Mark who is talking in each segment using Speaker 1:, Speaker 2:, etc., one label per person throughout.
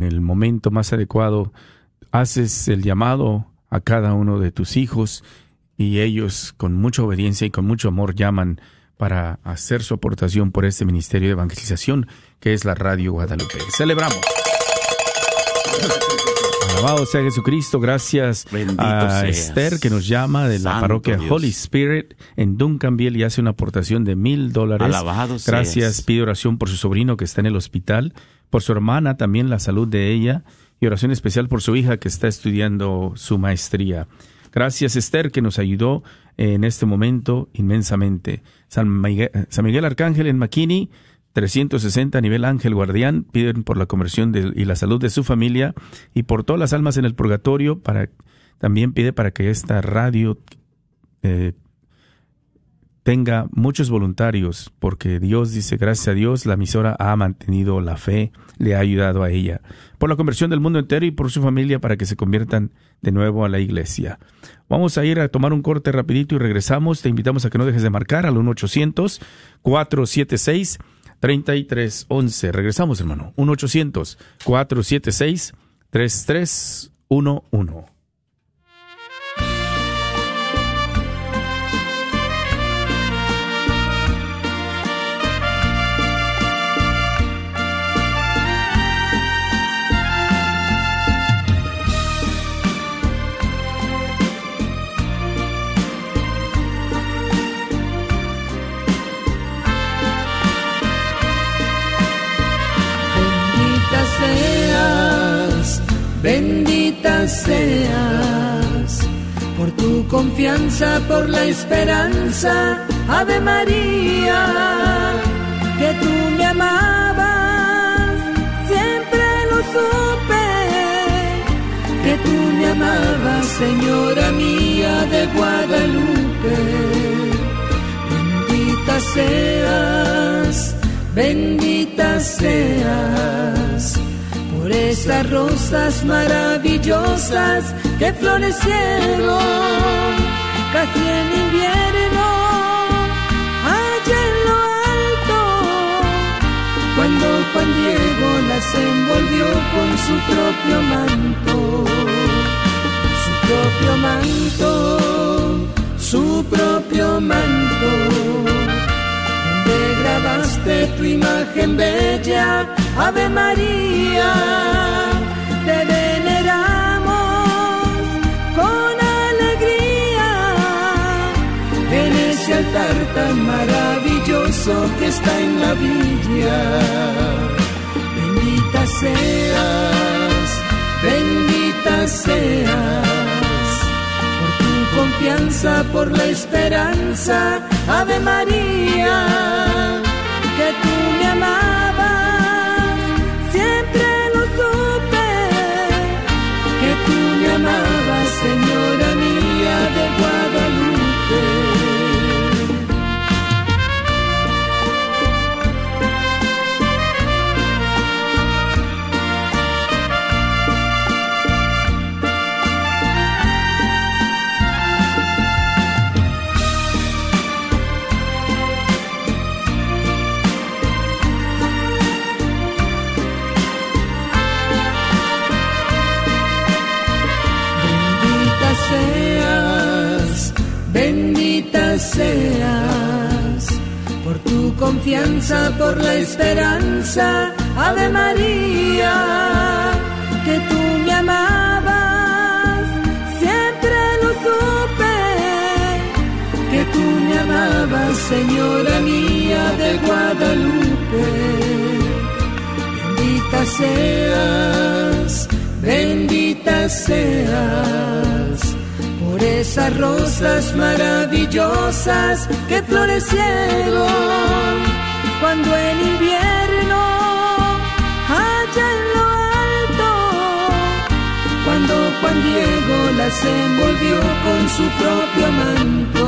Speaker 1: en el momento más adecuado haces el llamado a cada uno de tus hijos y ellos con mucha obediencia y con mucho amor llaman para hacer su aportación por este ministerio de evangelización que es la Radio Guadalupe. Celebramos. Alabado sea Jesucristo, gracias a Esther que nos llama de la parroquia Holy Spirit en Duncanville y hace una aportación de mil dólares.
Speaker 2: Alabado
Speaker 1: Gracias, pide oración por su sobrino que está en el hospital, por su hermana también la salud de ella y oración especial por su hija que está estudiando su maestría. Gracias Esther que nos ayudó en este momento inmensamente. San Miguel, Arcángel en McKinney 360 a nivel ángel guardián, piden por la conversión y la salud de su familia y por todas las almas en el purgatorio, para, también pide para que esta radio eh, tenga muchos voluntarios, porque Dios dice, gracias a Dios, la emisora ha mantenido la fe, le ha ayudado a ella, por la conversión del mundo entero y por su familia para que se conviertan de nuevo a la iglesia. Vamos a ir a tomar un corte rapidito y regresamos. Te invitamos a que no dejes de marcar al 1 800 476 3311. Regresamos, hermano. 1-800-476-3311.
Speaker 3: Seas por tu confianza, por la esperanza, Ave María, que tú me amabas, siempre lo supe, que tú me amabas, Señora mía de Guadalupe, bendita seas, bendita seas por rosas maravillosas que florecieron casi en invierno. Allá en lo alto cuando Juan Diego las envolvió con su propio manto su propio manto su propio manto grabaste tu imagen bella Ave María, te veneramos con alegría en ese altar tan maravilloso que está en la villa. Bendita seas, bendita seas, por tu confianza, por la esperanza, Ave María, por tu confianza, por la esperanza, Ave María, que tú me amabas, siempre lo supe, que tú me amabas, Señora mía de Guadalupe. Bendita seas, bendita seas esas rosas maravillosas que florecieron cuando en invierno allá en lo alto, cuando Juan Diego las envolvió con su propio manto,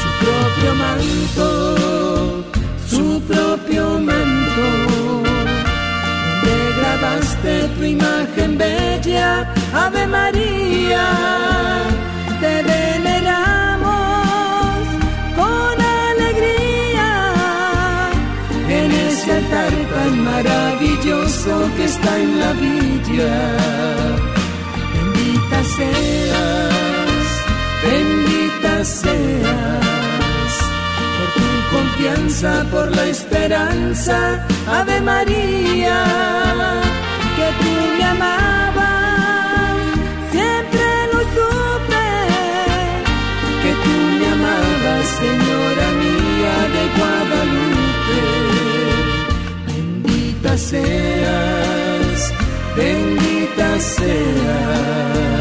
Speaker 3: su propio manto, su propio manto grabaste tu imagen bella, Ave María, te veneramos con alegría en ese altar tan maravilloso que está en la villa. Bendita seas, bendita seas, confianza, por la esperanza, Ave María, que tú me amabas, siempre lo supe, que tú me amabas, Señora mía de Guadalupe. Bendita seas, bendita seas.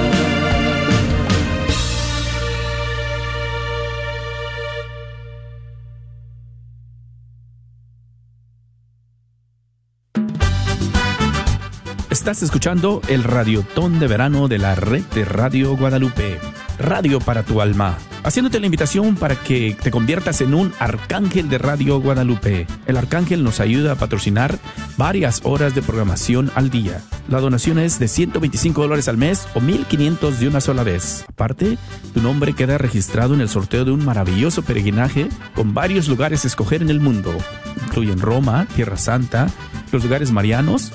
Speaker 1: Estás escuchando el Radiotón de Verano de la Red de Radio Guadalupe. Radio para tu alma. Haciéndote la invitación para que te conviertas en un arcángel de Radio Guadalupe. El arcángel nos ayuda a patrocinar varias horas de programación al día. La donación es de 125 dólares al mes o 1500 de una sola vez. Aparte, tu nombre queda registrado en el sorteo de un maravilloso peregrinaje con varios lugares a escoger en el mundo. Incluyen Roma, Tierra Santa, los lugares marianos,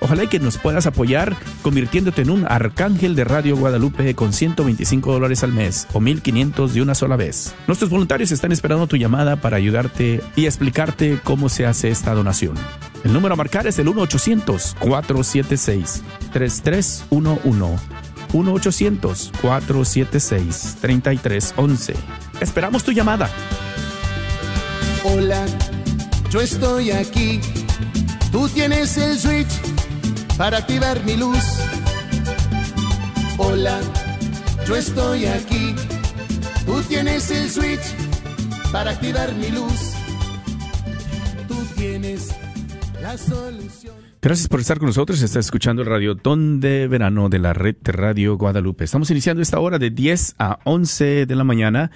Speaker 1: Ojalá y que nos puedas apoyar convirtiéndote en un arcángel de Radio Guadalupe con 125 dólares al mes o 1500 de una sola vez. Nuestros voluntarios están esperando tu llamada para ayudarte y explicarte cómo se hace esta donación. El número a marcar es el 1-800-476-3311. 1-800-476-3311. Esperamos tu llamada.
Speaker 2: Hola, yo estoy aquí. Tú tienes el switch para activar mi luz. Hola, yo estoy aquí. Tú tienes el switch para activar mi luz. Tú tienes la solución.
Speaker 1: Gracias por estar con nosotros. Está escuchando el Radiotón de Verano de la Red de Radio Guadalupe. Estamos iniciando esta hora de 10 a 11 de la mañana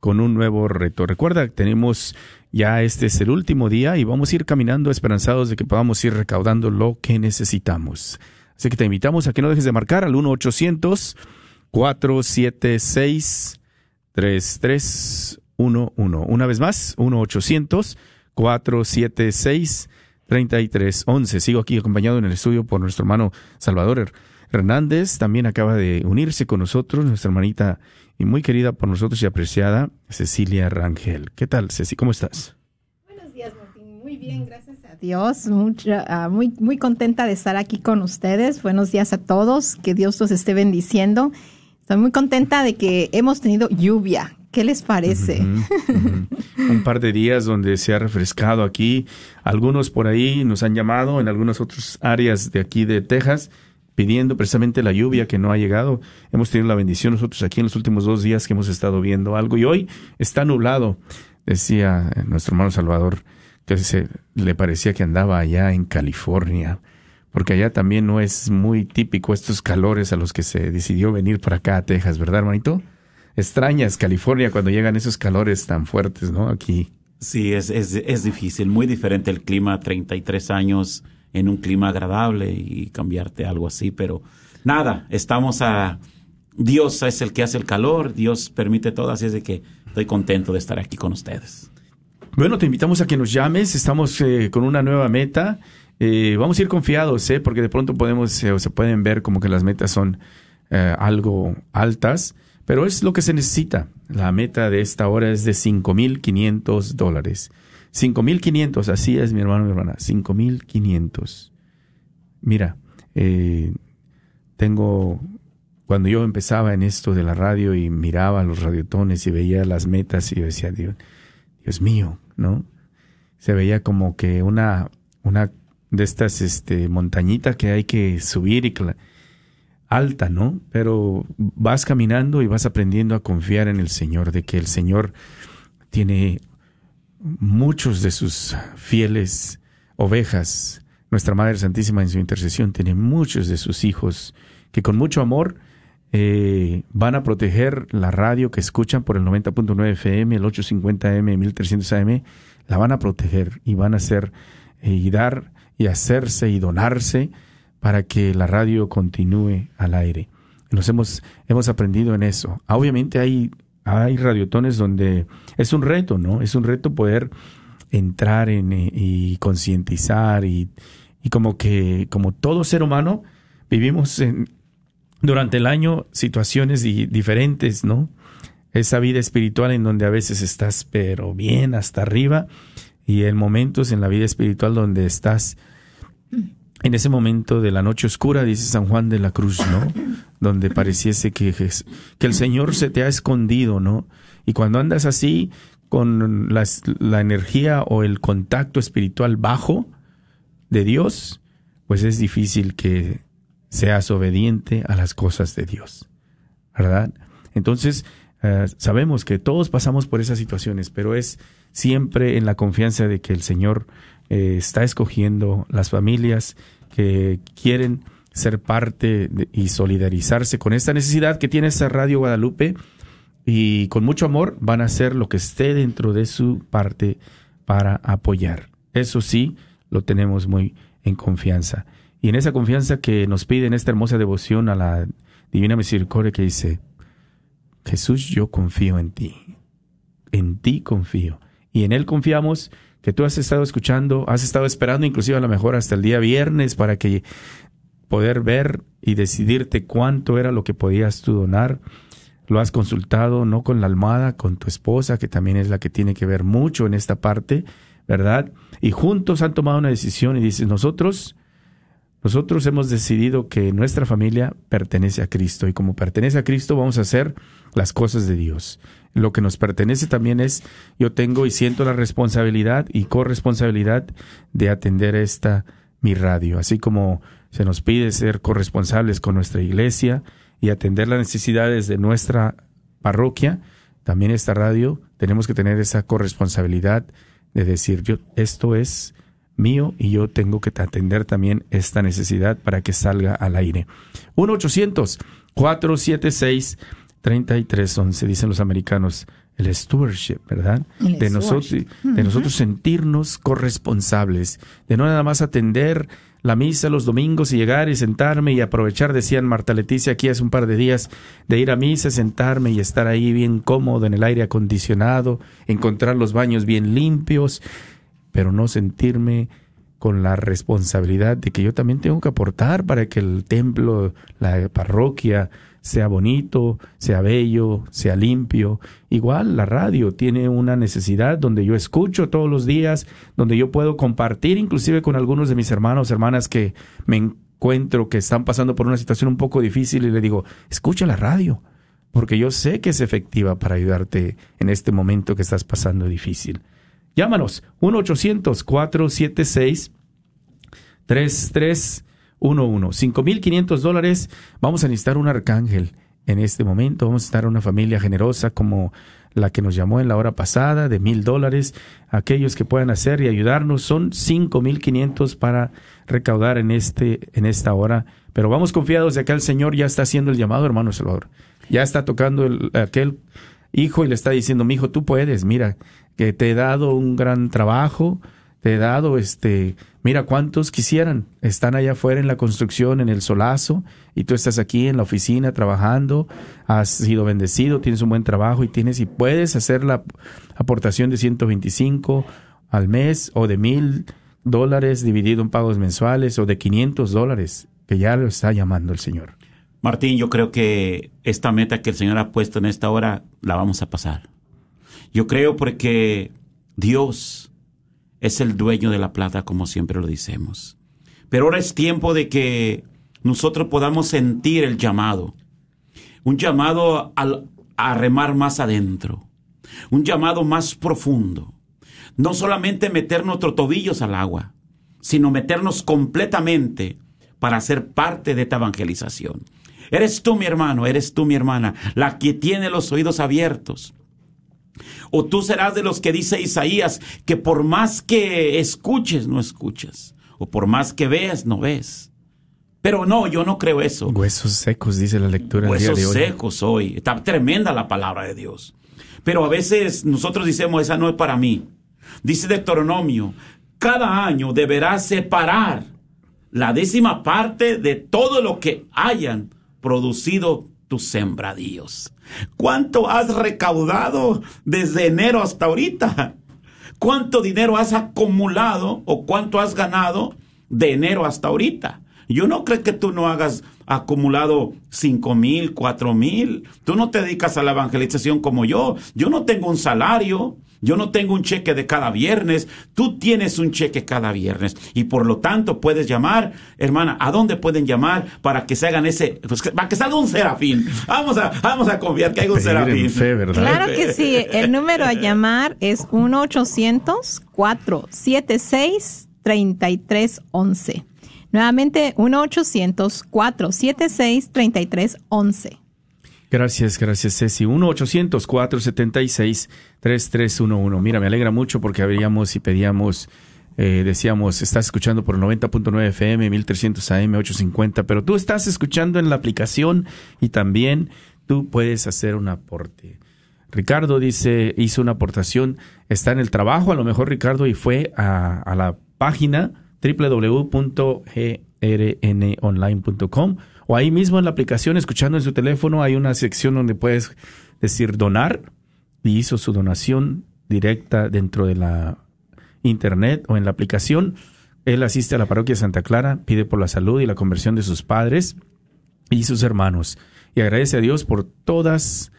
Speaker 1: con un nuevo reto. Recuerda, tenemos ya este es el último día y vamos a ir caminando esperanzados de que podamos ir recaudando lo que necesitamos. Así que te invitamos a que no dejes de marcar al 1-800-476-3311. Una vez más, 1-800-476-3311. Sigo aquí acompañado en el estudio por nuestro hermano Salvador Hernández. También acaba de unirse con nosotros nuestra hermanita y muy querida por nosotros y apreciada Cecilia Rangel. ¿Qué tal, Ceci? ¿Cómo estás?
Speaker 4: Buenos días, Martín. Muy bien, gracias a Dios. Mucha, uh, muy, muy contenta de estar aquí con ustedes. Buenos días a todos. Que Dios los esté bendiciendo. Estoy muy contenta de que hemos tenido lluvia. ¿Qué les parece?
Speaker 1: Un par de días donde se ha refrescado aquí. Algunos por ahí nos han llamado en algunas otras áreas de aquí de Texas pidiendo precisamente la lluvia que no ha llegado. Hemos tenido la bendición nosotros aquí en los últimos dos días que hemos estado viendo algo y hoy está nublado. Decía nuestro hermano Salvador que se, le parecía que andaba allá en California, porque allá también no es muy típico estos calores a los que se decidió venir para acá a Texas, ¿verdad, hermanito? Extrañas California cuando llegan esos calores tan fuertes, ¿no? Aquí.
Speaker 5: Sí, es, es, es difícil, muy diferente el clima, 33 años en un clima agradable y cambiarte algo así, pero nada, estamos a... Dios es el que hace el calor, Dios permite todo, así es de que estoy contento de estar aquí con ustedes.
Speaker 1: Bueno, te invitamos a que nos llames, estamos eh, con una nueva meta, eh, vamos a ir confiados, ¿eh? porque de pronto podemos, eh, o se pueden ver como que las metas son eh, algo altas, pero es lo que se necesita. La meta de esta hora es de 5.500 dólares. 5.500, así es mi hermano mi hermana, 5.500. Mira, eh, tengo, cuando yo empezaba en esto de la radio y miraba los radiotones y veía las metas y yo decía, Dios, Dios mío, ¿no? Se veía como que una, una de estas este, montañitas que hay que subir y alta, ¿no? Pero vas caminando y vas aprendiendo a confiar en el Señor, de que el Señor tiene muchos de sus fieles ovejas. Nuestra Madre Santísima en su intercesión tiene muchos de sus hijos que con mucho amor eh, van a proteger la radio que escuchan por el 90.9 FM, el 850M, 1300 AM, la van a proteger y van a hacer eh, y dar y hacerse y donarse para que la radio continúe al aire. Nos hemos, hemos aprendido en eso. Obviamente hay hay radiotones donde es un reto, ¿no? Es un reto poder entrar en y concientizar y, y como que, como todo ser humano, vivimos durante el año situaciones diferentes, ¿no? Esa vida espiritual en donde a veces estás pero bien hasta arriba y en momentos en la vida espiritual donde estás en ese momento de la noche oscura, dice San Juan de la Cruz, ¿no? Donde pareciese que, que el Señor se te ha escondido, ¿no? Y cuando andas así, con la energía o el contacto espiritual bajo de Dios, pues es difícil que seas obediente a las cosas de Dios, ¿verdad? Entonces, eh, sabemos que todos pasamos por esas situaciones, pero es siempre en la confianza de que el Señor eh, está escogiendo las familias que quieren ser parte y solidarizarse con esta necesidad que tiene esta Radio Guadalupe y con mucho amor van a hacer lo que esté dentro de su parte para apoyar. Eso sí, lo tenemos muy en confianza. Y en esa confianza que nos pide en esta hermosa devoción a la Divina Misericordia que dice, Jesús, yo confío en ti, en ti confío. Y en Él confiamos que tú has estado escuchando, has estado esperando inclusive a lo mejor hasta el día viernes para que poder ver y decidirte cuánto era lo que podías tú donar. Lo has consultado no con la almohada, con tu esposa, que también es la que tiene que ver mucho en esta parte, ¿verdad? Y juntos han tomado una decisión y dicen, nosotros nosotros hemos decidido que nuestra familia pertenece a Cristo y como pertenece a Cristo vamos a hacer las cosas de Dios. Lo que nos pertenece también es, yo tengo y siento la responsabilidad y corresponsabilidad de atender esta mi radio, así como se nos pide ser corresponsables con nuestra iglesia y atender las necesidades de nuestra parroquia, también esta radio tenemos que tener esa corresponsabilidad de decir, yo, esto es mío y yo tengo que atender también esta necesidad para que salga al aire. 1-800-476-3311, dicen los americanos, el stewardship, ¿verdad? de, nosotros, de nosotros sentirnos corresponsables, de no nada más atender la misa los domingos y llegar y sentarme y aprovechar, decían Marta Leticia aquí hace un par de días, de ir a misa, sentarme y estar ahí bien cómodo en el aire acondicionado, encontrar los baños bien limpios, pero no sentirme con la responsabilidad de que yo también tengo que aportar para que el templo, la parroquia, sea bonito, sea bello, sea limpio. Igual la radio tiene una necesidad donde yo escucho todos los días, donde yo puedo compartir inclusive con algunos de mis hermanos, hermanas que me encuentro que están pasando por una situación un poco difícil y le digo, escucha la radio, porque yo sé que es efectiva para ayudarte en este momento que estás pasando difícil. Llámanos 1-800-476-3311. 5.500 dólares. Vamos a necesitar un arcángel en este momento. Vamos a estar una familia generosa como la que nos llamó en la hora pasada de mil dólares. Aquellos que puedan hacer y ayudarnos son 5.500 para recaudar en, este, en esta hora. Pero vamos confiados de que el Señor ya está haciendo el llamado, hermano Salvador. Ya está tocando el, aquel hijo y le está diciendo, mi hijo, tú puedes, mira, que te he dado un gran trabajo, te he dado este, mira cuántos quisieran, están allá afuera en la construcción, en el solazo, y tú estás aquí en la oficina trabajando, has sido bendecido, tienes un buen trabajo y tienes y puedes hacer la aportación de 125 al mes o de mil dólares dividido en pagos mensuales o de 500 dólares, que ya lo está llamando el Señor.
Speaker 5: Martín, yo creo que esta meta que el Señor ha puesto en esta hora la vamos a pasar. Yo creo porque Dios es el dueño de la plata, como siempre lo decimos. Pero ahora es tiempo de que nosotros podamos sentir el llamado. Un llamado a remar más adentro. Un llamado más profundo. No solamente meter nuestros tobillos al agua, sino meternos completamente para ser parte de esta evangelización. Eres tú, mi hermano, eres tú, mi hermana, la que tiene los oídos abiertos o tú serás de los que dice Isaías, que por más que escuches, no escuchas. O por más que veas, no ves. Pero no, yo no creo eso.
Speaker 1: Huesos secos, dice la lectura
Speaker 5: del día de hoy. secos hoy. Está tremenda la palabra de Dios. Pero a veces nosotros decimos, esa no es para mí. Dice Deuteronomio, cada año deberás separar la décima parte de todo lo que hayan producido tus sembradíos. ¿Cuánto has recaudado desde enero hasta ahorita? ¿Cuánto dinero has acumulado o cuánto has ganado de enero hasta ahorita. Yo no creo que tú no hagas acumulado cinco mil, cuatro mil. Tú no te dedicas a la evangelización como yo. Yo no tengo un salario. Yo no tengo un cheque de cada viernes. Tú tienes un cheque cada viernes. Y por lo tanto puedes llamar, hermana, ¿a dónde pueden llamar para que se hagan ese, pues, para que salga un serafín? Vamos a, vamos a confiar que hay un serafín.
Speaker 1: fe, ¿verdad?
Speaker 4: Claro que sí. El número a llamar es 1-800-476-3311. Nuevamente, 1-800-476-3311.
Speaker 1: Gracias, gracias, Ceci. 1-800-476-3311. Mira, me alegra mucho porque habríamos y pedíamos, eh, decíamos, estás escuchando por 90.9 FM, 1300 AM, 850, pero tú estás escuchando en la aplicación y también tú puedes hacer un aporte. Ricardo dice, hizo una aportación, está en el trabajo, a lo mejor Ricardo, y fue a, a la página www.grnonline.com o ahí mismo en la aplicación, escuchando en su teléfono, hay una sección donde puedes decir donar y hizo su donación directa dentro de la internet o en la aplicación. Él asiste a la parroquia Santa Clara, pide por la salud y la conversión de sus padres y sus hermanos y agradece a Dios por todas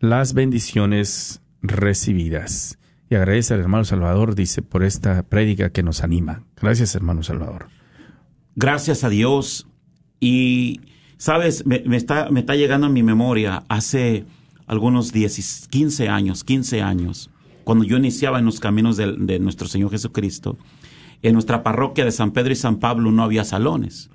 Speaker 1: las bendiciones recibidas. Y agradece al hermano Salvador, dice, por esta prédica que nos anima. Gracias, hermano Salvador.
Speaker 5: Gracias a Dios. Y, sabes, me, está, llegando a mi memoria hace algunos 10, 15 años, 15 años, cuando yo iniciaba en los caminos de, nuestro Señor Jesucristo, en nuestra parroquia de San Pedro y San Pablo no había salones.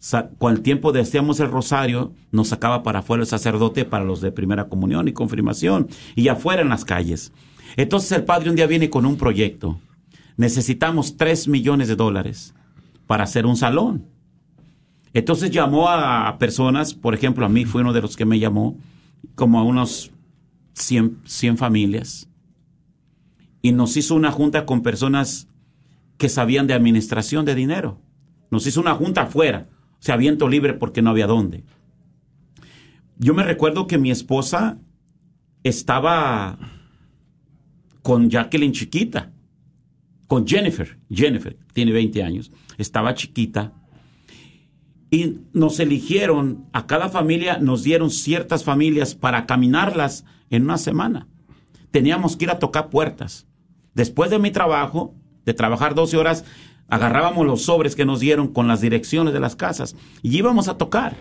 Speaker 5: Sa- Con el tiempo de hacíamos el rosario, nos sacaba para afuera el sacerdote para los de primera comunión y confirmación, y afuera en las calles. Entonces el padre un día viene con un proyecto. Necesitamos 3 millones de dólares para hacer un salón. Entonces llamó a personas, por ejemplo, a mí fue uno de los que me llamó, como a unos 100, 100 familias, y nos hizo una junta con personas que sabían de administración de dinero. Nos hizo una junta afuera, o sea, viento libre porque no había dónde. Yo me recuerdo que mi esposa estaba con Jacqueline chiquita, con Jennifer, Jennifer, tiene 20 años, estaba chiquita, y nos eligieron, a cada familia nos dieron ciertas familias para caminarlas en una semana. Teníamos que ir a tocar puertas. Después de mi trabajo, de trabajar 12 horas, agarrábamos los sobres que nos dieron con las direcciones de las casas y íbamos a tocar.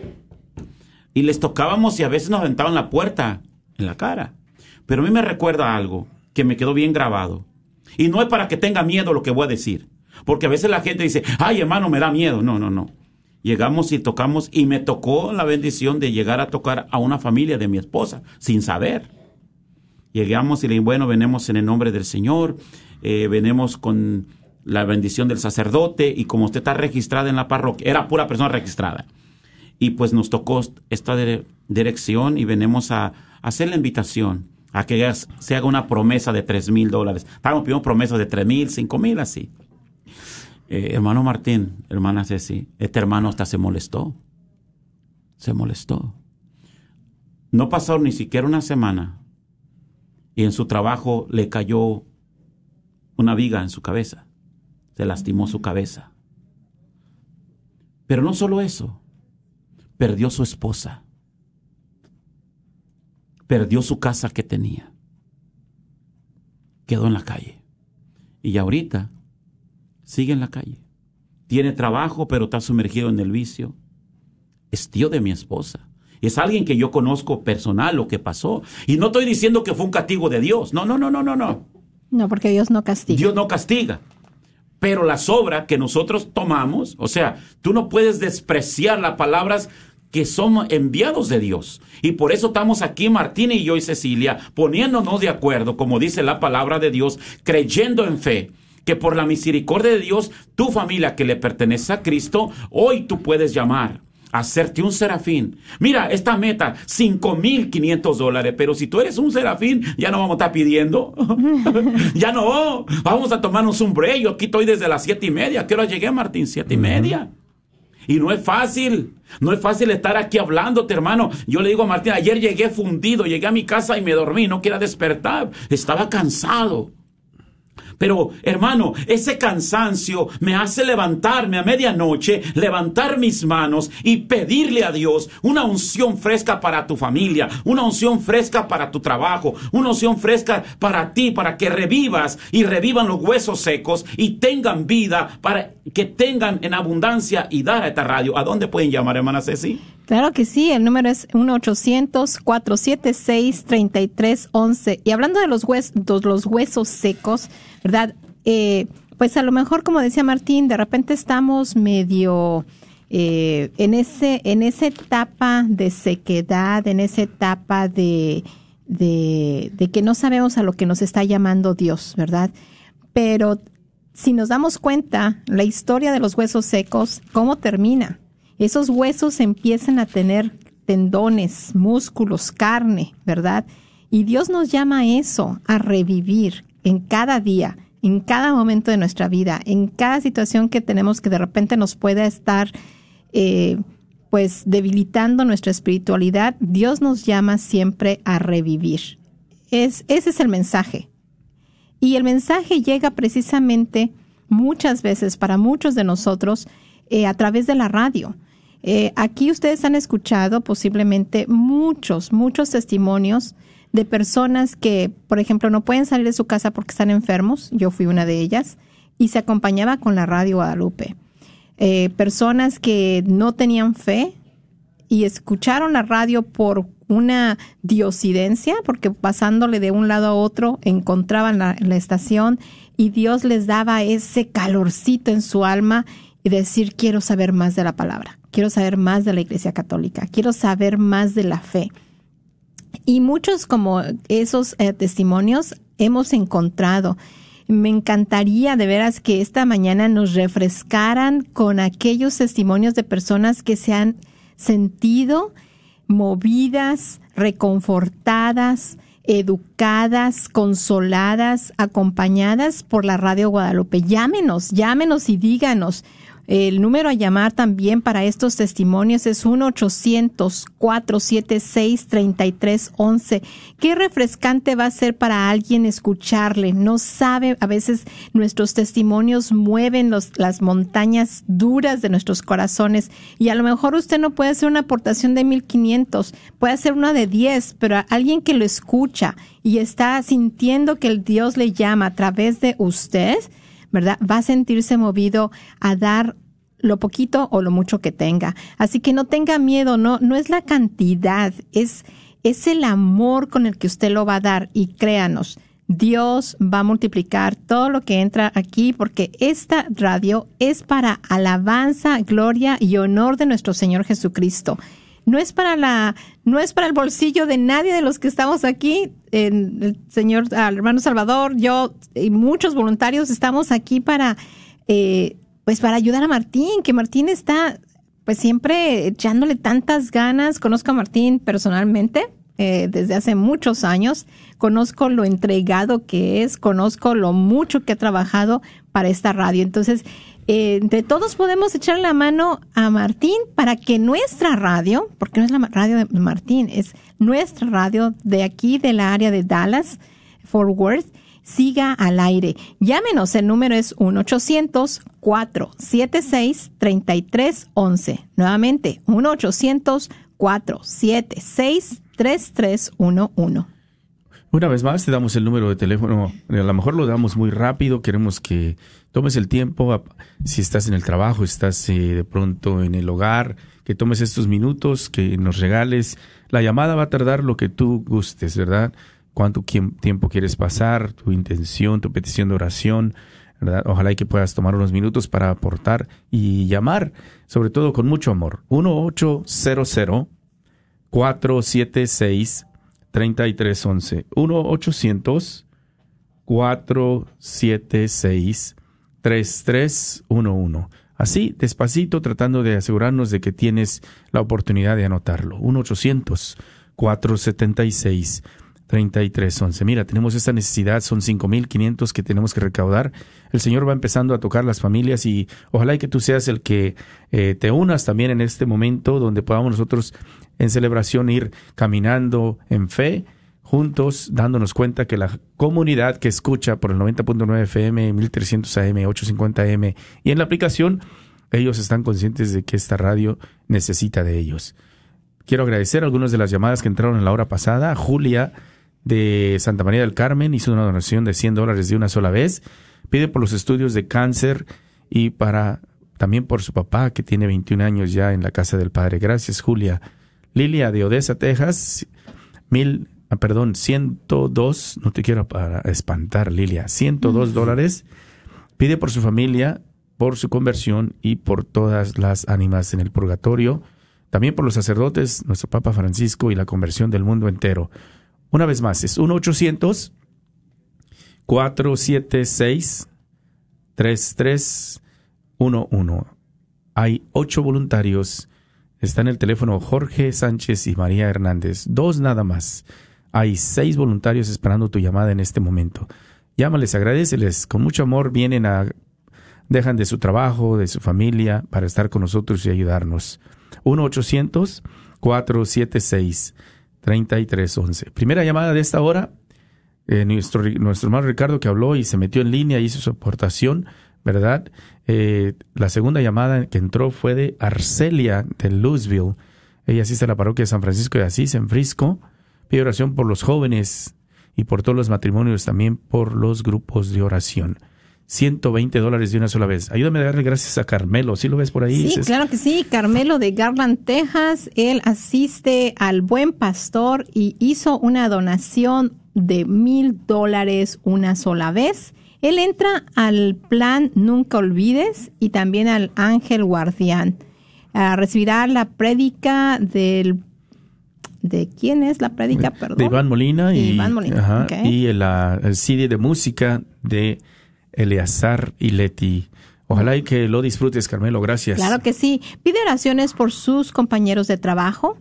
Speaker 5: Y les tocábamos y a veces nos aventaban la puerta en la cara. Pero a mí me recuerda algo que me quedó bien grabado. Y no es para que tenga miedo lo que voy a decir. Porque a veces la gente dice, ay hermano, me da miedo. No, no, no. Llegamos y tocamos y me tocó la bendición de llegar a tocar a una familia de mi esposa, sin saber. Llegamos y le dijimos, bueno, venimos en el nombre del Señor, eh, venimos con la bendición del sacerdote y como usted está registrada en la parroquia, era pura persona registrada. Y pues nos tocó esta dire- dirección y venimos a, a hacer la invitación a que se haga una promesa de tres mil dólares. Estábamos pidiendo promesas de tres mil, cinco mil, así. Eh, hermano Martín, hermana Ceci, este hermano hasta se molestó. Se molestó. No pasó ni siquiera una semana y en su trabajo le cayó una viga en su cabeza. Se lastimó su cabeza. Pero no solo eso, perdió su esposa. Perdió su casa que tenía. Quedó en la calle. Y ahorita sigue en la calle. Tiene trabajo, pero está sumergido en el vicio. Es tío de mi esposa. Es alguien que yo conozco personal lo que pasó. Y no estoy diciendo que fue un castigo de Dios. No, no, no, no, no, no.
Speaker 4: No, porque Dios no castiga.
Speaker 5: Dios no castiga. Pero la sobra que nosotros tomamos, o sea, tú no puedes despreciar las palabras que son enviados de Dios. Y por eso estamos aquí, Martín y yo y Cecilia, poniéndonos de acuerdo, como dice la palabra de Dios, creyendo en fe, que por la misericordia de Dios, tu familia que le pertenece a Cristo, hoy tú puedes llamar. Hacerte un serafín. Mira, esta meta, 5.500 dólares. Pero si tú eres un serafín, ya no vamos a estar pidiendo. ya no. Vamos a tomarnos un break. Yo aquí estoy desde las siete y media. ¿A qué hora llegué, Martín? Siete y media. Y no es fácil, no es fácil estar aquí hablándote, hermano. Yo le digo a Martín, ayer llegué fundido, llegué a mi casa y me dormí, no quería despertar, estaba cansado. Pero, hermano, ese cansancio me hace levantarme a medianoche, levantar mis manos y pedirle a Dios una unción fresca para tu familia, una unción fresca para tu trabajo, una unción fresca para ti, para que revivas y revivan los huesos secos y tengan vida, para que tengan en abundancia y dar a esta radio. ¿A dónde pueden llamar, hermana Ceci?
Speaker 4: Claro que sí, el número es 1-800-476-3311. Y hablando de los huesos, los huesos secos, ¿verdad? Eh, pues a lo mejor, como decía Martín, de repente estamos medio eh, en, ese, en esa etapa de sequedad, en esa etapa de, de, de que no sabemos a lo que nos está llamando Dios, ¿verdad? Pero si nos damos cuenta, la historia de los huesos secos, ¿cómo termina? esos huesos empiezan a tener tendones, músculos, carne, ¿verdad? Y Dios nos llama a eso, a revivir en cada día, en cada momento de nuestra vida, en cada situación que tenemos que de repente nos pueda estar, eh, pues, debilitando nuestra espiritualidad. Dios nos llama siempre a revivir. Es, ese es el mensaje. Y el mensaje llega precisamente muchas veces para muchos de nosotros eh, a través de la radio. Eh, aquí ustedes han escuchado posiblemente muchos, muchos testimonios de personas que, por ejemplo, no pueden salir de su casa porque están enfermos. Yo fui una de ellas y se acompañaba con la radio Guadalupe. Eh, personas que no tenían fe y escucharon la radio por una diosidencia, porque pasándole de un lado a otro encontraban la estación y Dios les daba ese calorcito en su alma y decir, quiero saber más de la palabra quiero saber más de la Iglesia Católica, quiero saber más de la fe. Y muchos como esos eh, testimonios hemos encontrado. Me encantaría de veras que esta mañana nos refrescaran con aquellos testimonios de personas que se han sentido movidas, reconfortadas, educadas, consoladas, acompañadas por la Radio Guadalupe. Llámenos, llámenos y díganos. El número a llamar también para estos testimonios es 1-800-476-3311. Qué refrescante va a ser para alguien escucharle. No sabe, a veces nuestros testimonios mueven las montañas duras de nuestros corazones y a lo mejor usted no puede hacer una aportación de 1500, puede hacer una de 10, pero alguien que lo escucha y está sintiendo que el Dios le llama a través de usted, ¿verdad? Va a sentirse movido a dar lo poquito o lo mucho que tenga. Así que no tenga miedo, no, no es la cantidad, es, es el amor con el que usted lo va a dar y créanos, Dios va a multiplicar todo lo que entra aquí porque esta radio es para alabanza, gloria y honor de nuestro Señor Jesucristo. No es para la, no es para el bolsillo de nadie de los que estamos aquí. el Señor, el hermano Salvador, yo y muchos voluntarios estamos aquí para eh, pues para ayudar a Martín, que Martín está pues siempre echándole tantas ganas. Conozco a Martín personalmente eh, desde hace muchos años, conozco lo entregado que es, conozco lo mucho que ha trabajado para esta radio. Entonces, eh, entre todos podemos echar la mano a Martín para que nuestra radio, porque no es la radio de Martín, es nuestra radio de aquí, de la área de Dallas, Fort Worth, siga al aire. Llámenos, el número es 1-800-476-3311. Nuevamente, 1-800-476-3311.
Speaker 1: Una vez más, te damos el número de teléfono. A lo mejor lo damos muy rápido. Queremos que tomes el tiempo. Si estás en el trabajo, estás eh, de pronto en el hogar, que tomes estos minutos, que nos regales. La llamada va a tardar lo que tú gustes, ¿verdad? cuánto tiempo quieres pasar, tu intención, tu petición de oración. ¿verdad? Ojalá y que puedas tomar unos minutos para aportar y llamar, sobre todo con mucho amor. 1-800-476-3311. 1-800-476-3311. Así, despacito, tratando de asegurarnos de que tienes la oportunidad de anotarlo. 1-800-476-3311. 3311. Mira, tenemos esta necesidad, son 5.500 que tenemos que recaudar. El Señor va empezando a tocar las familias y ojalá que tú seas el que eh, te unas también en este momento donde podamos nosotros en celebración ir caminando en fe juntos dándonos cuenta que la comunidad que escucha por el 90.9 FM, 1300 AM, 850 AM y en la aplicación, ellos están conscientes de que esta radio necesita de ellos. Quiero agradecer algunas de las llamadas que entraron en la hora pasada. Julia de Santa María del Carmen hizo una donación de 100 dólares de una sola vez. Pide por los estudios de cáncer y para también por su papá que tiene 21 años ya en la casa del padre. Gracias, Julia. Lilia de Odessa, Texas, mil, ah, perdón, 102, no te quiero para espantar, Lilia, 102 dólares. Pide por su familia, por su conversión y por todas las ánimas en el purgatorio. También por los sacerdotes, nuestro Papa Francisco y la conversión del mundo entero. Una vez más, es 1-800-476-3311. Hay ocho voluntarios Está en el teléfono Jorge Sánchez y María Hernández. Dos nada más. Hay seis voluntarios esperando tu llamada en este momento. Llámales, agradeceles. Con mucho amor vienen a... Dejan de su trabajo, de su familia, para estar con nosotros y ayudarnos. 1-800-476-3311. Primera llamada de esta hora. Eh, nuestro, nuestro hermano Ricardo que habló y se metió en línea, hizo su aportación. ¿verdad? Eh, la segunda llamada que entró fue de Arcelia de Louisville. Ella asiste a la parroquia de San Francisco de Asís en Frisco. Pide oración por los jóvenes y por todos los matrimonios, también por los grupos de oración. 120 dólares de una sola vez. Ayúdame a darle gracias a Carmelo. ¿Sí lo ves por ahí?
Speaker 4: Sí, claro que sí. Carmelo de Garland, Texas. Él asiste al Buen Pastor y hizo una donación de mil dólares una sola vez. Él entra al plan Nunca Olvides y también al Ángel Guardián. Ah, recibirá la prédica del ¿De quién es la prédica? Perdón.
Speaker 1: De Iván Molina y, y el, el, CD de música de Eleazar y Leti. Ojalá y que lo disfrutes, Carmelo. Gracias.
Speaker 4: Claro que sí. Pide oraciones por sus compañeros de trabajo.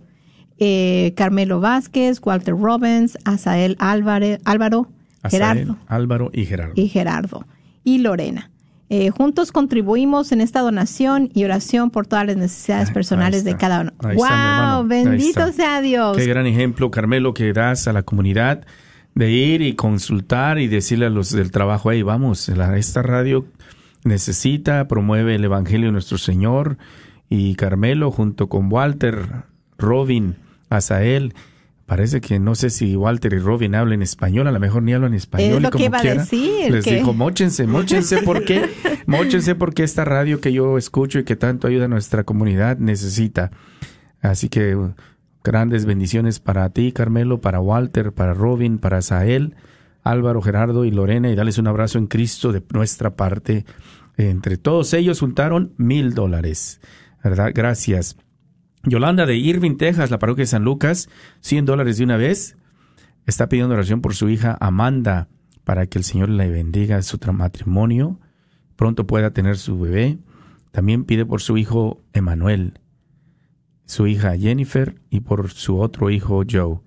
Speaker 4: Eh, Carmelo Vázquez, Walter Robbins, Asael Álvaro, Gerardo.
Speaker 1: Álvaro y Gerardo.
Speaker 4: Y Gerardo. Y Lorena. Eh, juntos contribuimos en esta donación y oración por todas las necesidades personales de cada uno. ¡Wow! Bendito sea Dios.
Speaker 1: Qué gran ejemplo, Carmelo, que das a la comunidad de ir y consultar y decirle a los del trabajo, hey, vamos, esta radio necesita, promueve el Evangelio de nuestro Señor. Y Carmelo, junto con Walter, Robin, Asael, Parece que no sé si Walter y Robin hablan español, a lo mejor ni hablan español.
Speaker 4: Es lo
Speaker 1: y como
Speaker 4: que iba a decir.
Speaker 1: Les dijo, mochense, mochense, porque, mochense porque esta radio que yo escucho y que tanto ayuda a nuestra comunidad necesita. Así que grandes bendiciones para ti, Carmelo, para Walter, para Robin, para Sael, Álvaro, Gerardo y Lorena, y darles un abrazo en Cristo de nuestra parte. Entre todos ellos juntaron mil dólares. ¿Verdad? Gracias. Yolanda de Irving, Texas, la parroquia de San Lucas, 100 dólares de una vez. Está pidiendo oración por su hija Amanda para que el Señor le bendiga su matrimonio, pronto pueda tener su bebé. También pide por su hijo Emanuel, su hija Jennifer y por su otro hijo Joe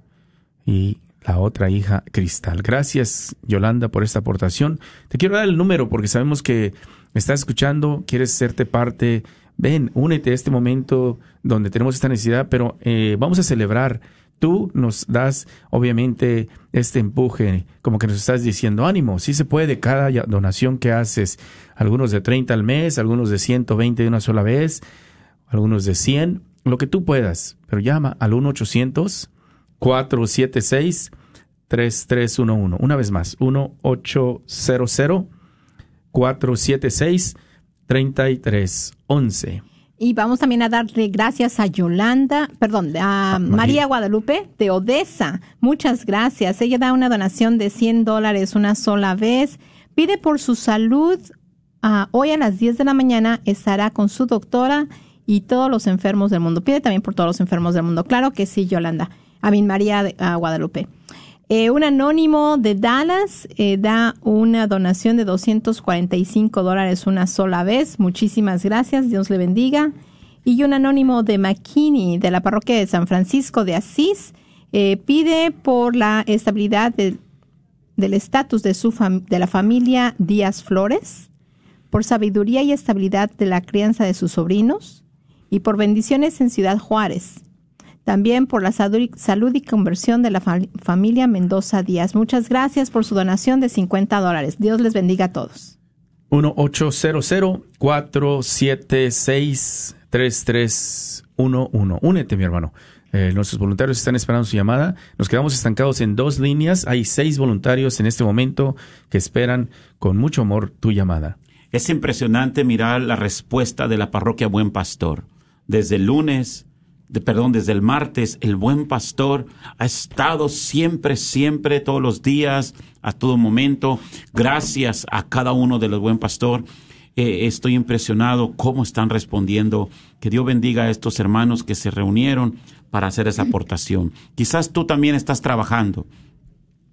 Speaker 1: y la otra hija Cristal. Gracias Yolanda por esta aportación. Te quiero dar el número porque sabemos que estás escuchando, quieres serte parte ven, únete a este momento donde tenemos esta necesidad, pero eh, vamos a celebrar. Tú nos das, obviamente, este empuje, como que nos estás diciendo, ánimo, sí se puede, cada donación que haces, algunos de 30 al mes, algunos de 120 de una sola vez, algunos de 100, lo que tú puedas, pero llama al 1-800-476-3311. Una vez más, 1-800-476-3311. 3311.
Speaker 4: Y vamos también a darle gracias a Yolanda, perdón, a ah, María. Guadalupe de Odessa. Muchas gracias. Ella da una donación de 100 dólares una sola vez. Pide por su salud. Ah, hoy a las 10 de la mañana estará con su doctora y todos los enfermos del mundo. Pide también por todos los enfermos del mundo. Claro que sí, Yolanda. A mí, María ah, Guadalupe. Eh, un anónimo de Dallas eh, da una donación de 245 dólares una sola vez. Muchísimas gracias. Dios le bendiga. Y un anónimo de McKinney de la parroquia de San Francisco de Asís eh, pide por la estabilidad del estatus de, su de la familia Díaz Flores, por sabiduría y estabilidad de la crianza de sus sobrinos y por bendiciones en Ciudad Juárez también por la salud, y conversión de la fa- familia Mendoza Díaz. Muchas gracias por su donación de 50 dólares. Dios les bendiga a todos.
Speaker 1: 1-800-476-3311. Únete, mi hermano. Eh, nuestros voluntarios están esperando su llamada. Nos quedamos estancados en dos líneas. Hay seis voluntarios en este momento que esperan con mucho amor tu llamada.
Speaker 5: Es impresionante mirar la respuesta de la parroquia Buen Pastor. Desde el lunes, de, perdón, desde el martes, el Buen Pastor ha estado siempre, siempre, todos los días, a todo momento. Gracias a cada uno de los Buen Pastor. Eh, estoy impresionado cómo están respondiendo. Que Dios bendiga a estos hermanos que se reunieron para hacer esa aportación. Quizás tú también estás trabajando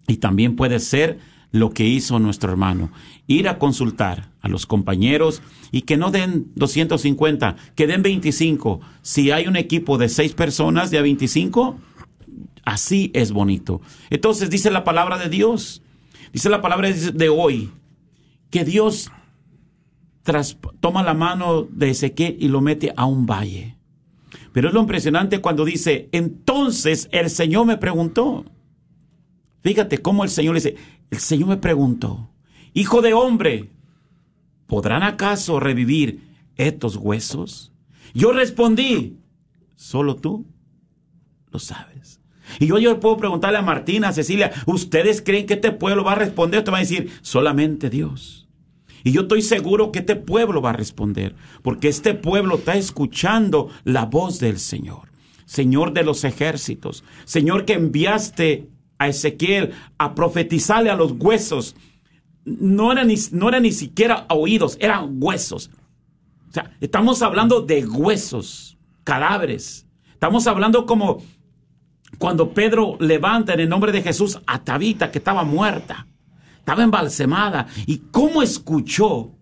Speaker 5: y también puede ser lo que hizo nuestro hermano. Ir a consultar a los compañeros y que no den 250, que den 25. Si hay un equipo de seis personas de a 25, así es bonito. Entonces dice la palabra de Dios, dice la palabra de hoy, que Dios tras- toma la mano de Ezequiel y lo mete a un valle. Pero es lo impresionante cuando dice, entonces el Señor me preguntó. Fíjate cómo el Señor le dice, el Señor me preguntó, hijo de hombre, ¿podrán acaso revivir estos huesos? Yo respondí, solo tú lo sabes. Y yo, yo puedo preguntarle a Martina, a Cecilia, ¿ustedes creen que este pueblo va a responder? Te va a decir, solamente Dios. Y yo estoy seguro que este pueblo va a responder, porque este pueblo está escuchando la voz del Señor. Señor de los ejércitos, Señor que enviaste a Ezequiel a profetizarle a los huesos. No eran ni, no ni siquiera oídos, eran huesos. O sea, estamos hablando de huesos, cadáveres. Estamos hablando como cuando Pedro levanta en el nombre de Jesús a Tabita que estaba muerta, estaba embalsemada. ¿Y cómo escuchó? O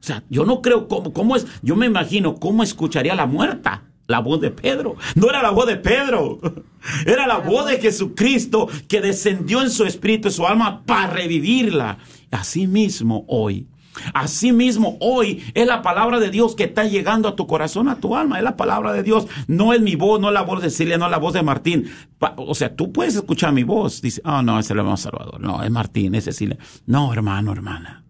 Speaker 5: sea, yo no creo cómo, cómo es, yo me imagino cómo escucharía la muerta. La voz de Pedro. No era la voz de Pedro. Era la voz de Jesucristo que descendió en su espíritu y su alma para revivirla. Así mismo hoy. Así mismo hoy es la palabra de Dios que está llegando a tu corazón, a tu alma. Es la palabra de Dios. No es mi voz, no es la voz de Celia, no es la voz de Martín. O sea, tú puedes escuchar mi voz. Dice, oh, no, es el hermano Salvador. No, es Martín, es Cecilia. No, hermano, hermana.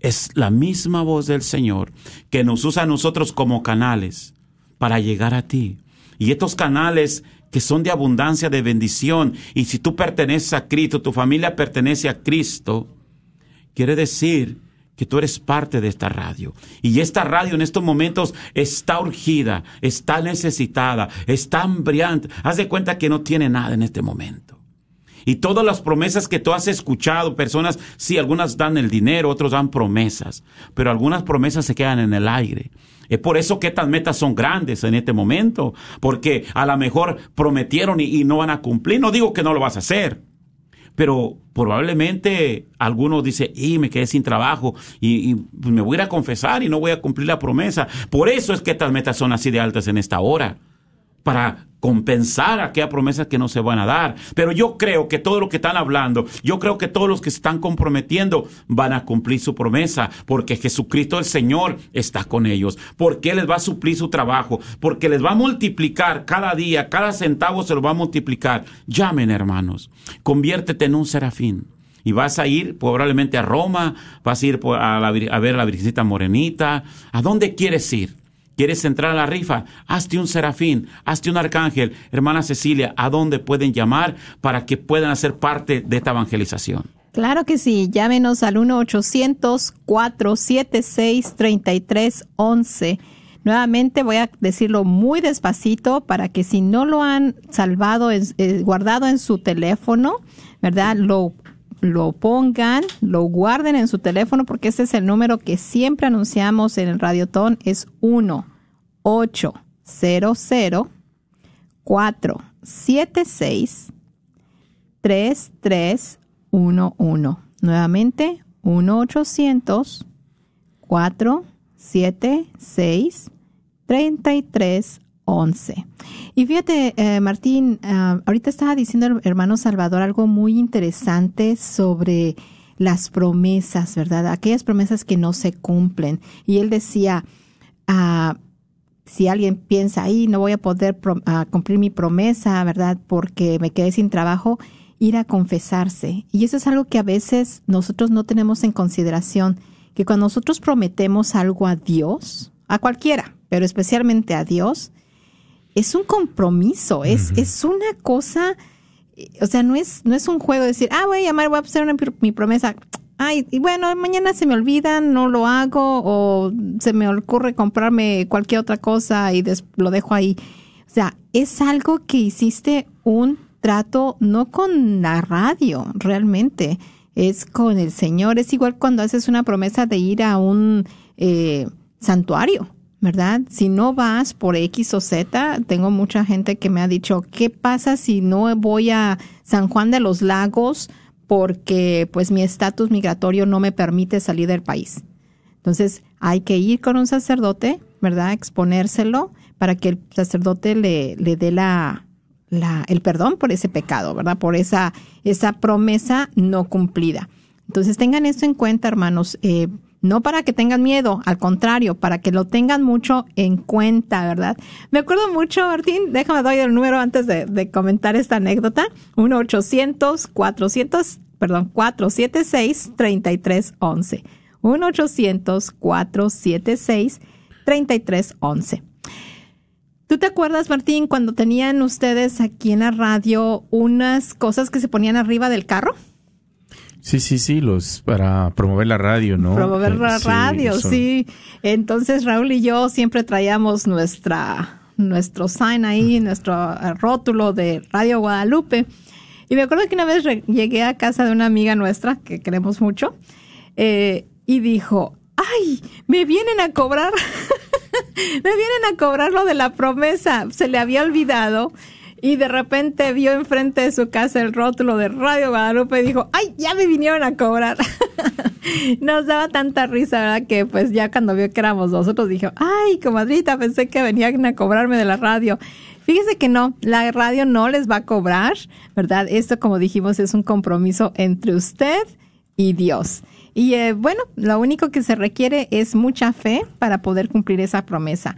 Speaker 5: Es la misma voz del Señor que nos usa a nosotros como canales para llegar a ti. Y estos canales que son de abundancia, de bendición, y si tú perteneces a Cristo, tu familia pertenece a Cristo, quiere decir que tú eres parte de esta radio. Y esta radio en estos momentos está urgida, está necesitada, está hambriante. Haz de cuenta que no tiene nada en este momento. Y todas las promesas que tú has escuchado, personas, sí, algunas dan el dinero, otros dan promesas, pero algunas promesas se quedan en el aire. Es por eso que estas metas son grandes en este momento, porque a lo mejor prometieron y, no van a cumplir. No digo que no lo vas a hacer, pero probablemente algunos dicen, y me quedé sin trabajo y, y pues me voy a confesar y no voy a cumplir la promesa. Por eso es que estas metas son así de altas en esta hora, para compensar aquellas promesas que no se van a dar. Pero yo creo que todo lo que están hablando, yo creo que todos los que se están comprometiendo van a cumplir su promesa, porque Jesucristo el Señor está con ellos, porque Él les va a suplir su trabajo, porque les va a multiplicar cada día, cada centavo se lo va a multiplicar. Llamen, hermanos, conviértete en un serafín. Y vas a ir probablemente a Roma, vas a ir a, la ver a la Virgencita Morenita. ¿A dónde quieres ir? ¿Quieres entrar a la rifa? Hazte un serafín, hazte un arcángel. Hermana Cecilia, ¿a dónde pueden llamar para que puedan hacer parte de esta evangelización?
Speaker 4: Claro que sí, llámenos al 1-800-476-3311. Nuevamente voy a decirlo muy despacito para que si no lo han salvado, eh, guardado en su teléfono, ¿verdad? Lo, lo pongan, lo guarden en su teléfono porque ese es el número que siempre anunciamos en el Radiotón, es 1 800 476 3311. Nuevamente, 1-800-476-3311. Y fíjate, eh, Martín, ah, ahorita estaba diciendo el hermano Salvador algo muy interesante sobre las promesas, ¿verdad? Aquellas promesas que no se cumplen. Y él decía, ah, si alguien piensa, ahí no voy a poder cumplir mi promesa, ¿verdad? Porque me quedé sin trabajo, ir a confesarse. Y eso es algo que a veces nosotros no tenemos en consideración, que cuando nosotros prometemos algo a Dios, a cualquiera, pero especialmente a Dios, es un compromiso, es, es una cosa, o sea, no es, no es un juego de decir, ah, voy a llamar, voy a hacer mi promesa. Ay, y bueno, mañana se me olvida, no lo hago, o se me ocurre comprarme cualquier otra cosa y lo dejo ahí. O sea, es algo que hiciste un trato no con la radio, realmente, es con el Señor. Es igual cuando haces una promesa de ir a un eh, santuario ¿verdad? Si no vas por X o Z, tengo mucha gente que me ha dicho, ¿qué pasa si no voy a San Juan de los Lagos porque pues mi estatus migratorio no me permite salir del país? Entonces, hay que ir con un sacerdote, ¿verdad? Exponérselo para que el sacerdote le, le dé la, el perdón por ese pecado, ¿verdad? Por esa, esa promesa no cumplida. Entonces tengan esto en cuenta, hermanos. Eh, no para que tengan miedo, al contrario, para que lo tengan mucho en cuenta, ¿verdad? Me acuerdo mucho, Martín, déjame doy el número antes de, comentar esta anécdota, 1-800-400, perdón, 476-3311. 1-800-476-3311. ¿Tú te acuerdas, Martín, cuando tenían ustedes aquí en la radio unas cosas que se ponían arriba del carro?
Speaker 1: Sí, sí, sí, los para promover la radio, ¿no?
Speaker 4: Promover la radio, sí. Entonces Raúl y yo siempre traíamos nuestra nuestro sign ahí, nuestro rótulo de Radio Guadalupe. Y me acuerdo que una vez llegué a casa de una amiga nuestra que queremos mucho eh, y dijo, ay, me vienen a cobrar, me vienen a cobrar lo de la promesa. Se le había olvidado y de repente vio enfrente de su casa el rótulo de Radio Guadalupe y dijo, ay, ya me vinieron a cobrar. Nos daba tanta risa, ¿verdad? Que pues ya cuando vio que éramos nosotros dijo, ay, comadrita, pensé que venían a cobrarme de la radio. Fíjese que no, la radio no les va a cobrar, ¿verdad? Esto, como dijimos, es un compromiso entre usted y Dios. Y eh, bueno, lo único que se requiere es mucha fe para poder cumplir esa promesa.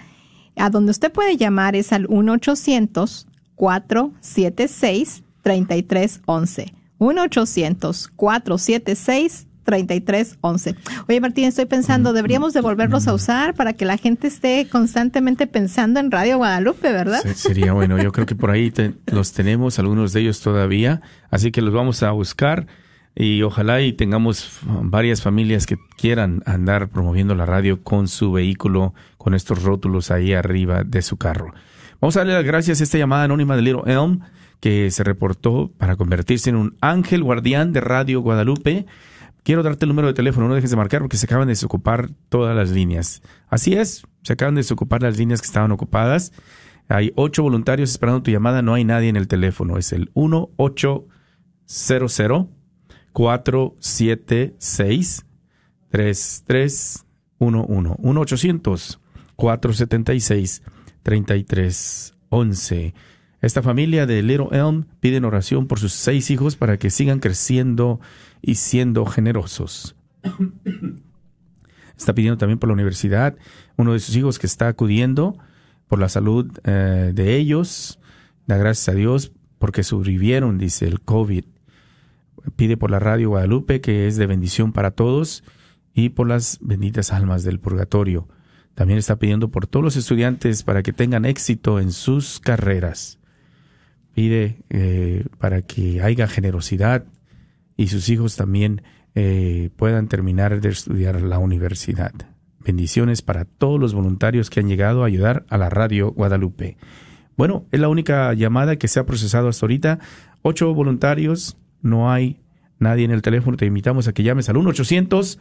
Speaker 4: A donde usted puede llamar es al 1 800 476 3311 1-800-476-3311. Oye, Martín, estoy pensando, deberíamos de volverlos a usar para que la gente esté constantemente pensando en Radio Guadalupe, ¿verdad?
Speaker 1: sería bueno. Yo creo que por ahí los tenemos, algunos de ellos todavía, así que los vamos a buscar y ojalá y tengamos varias familias que quieran andar promoviendo la radio con su vehículo, con estos rótulos ahí arriba de su carro. Vamos a darle las gracias a esta llamada anónima de Little Elm que se reportó para convertirse en un ángel guardián de Radio Guadalupe. Quiero darte el número de teléfono, no dejes de marcar porque se acaban de desocupar todas las líneas. Así es, se acaban de desocupar las líneas que estaban ocupadas. Hay ocho voluntarios esperando tu llamada, no hay nadie en el teléfono. Es el 1800 476 3311 1 800 476 3311. Esta familia de Little Elm piden oración por sus seis hijos para que sigan creciendo y siendo generosos. Está pidiendo también por la universidad, uno de sus hijos que está acudiendo por la salud eh, de ellos. Da gracias a Dios porque sobrevivieron, dice el COVID. Pide por la radio Guadalupe, que es de bendición para todos, y por las benditas almas del purgatorio. También está pidiendo por todos los estudiantes para que tengan éxito en sus carreras. Pide eh, para que haya generosidad y sus hijos también eh, puedan terminar de estudiar la universidad. Bendiciones para todos los voluntarios que han llegado a ayudar a la radio Guadalupe. Bueno, es la única llamada que se ha procesado hasta ahorita. Ocho voluntarios, no hay nadie en el teléfono. Te invitamos a que llames al 1 800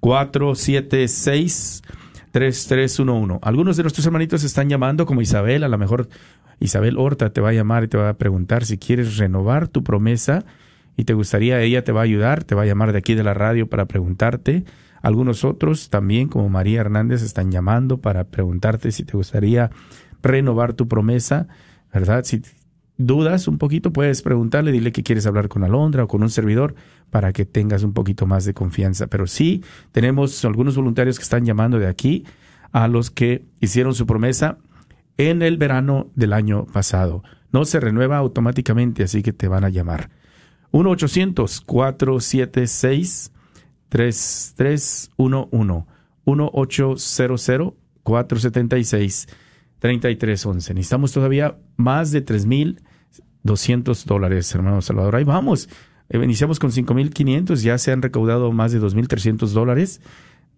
Speaker 1: 476 3311. Algunos de nuestros hermanitos están llamando, como Isabel, a lo mejor Isabel Horta te va a llamar y te va a preguntar si quieres renovar tu promesa y te gustaría, ella te va a ayudar, te va a llamar de aquí de la radio para preguntarte. Algunos otros también, como María Hernández, están llamando para preguntarte si te gustaría renovar tu promesa, ¿verdad? Si dudas un poquito, puedes preguntarle, dile que quieres hablar con Alondra o con un servidor para que tengas un poquito más de confianza. Pero sí, tenemos algunos voluntarios que están llamando de aquí a los que hicieron su promesa en el verano del año pasado. No se renueva automáticamente, así que te van a llamar. 1-800-476-3311. 1-800-476-3311. Necesitamos todavía más de 3.200 dólares, hermano Salvador. Ahí vamos. Eh, iniciamos con 5.500, ya se han recaudado más de 2.300 dólares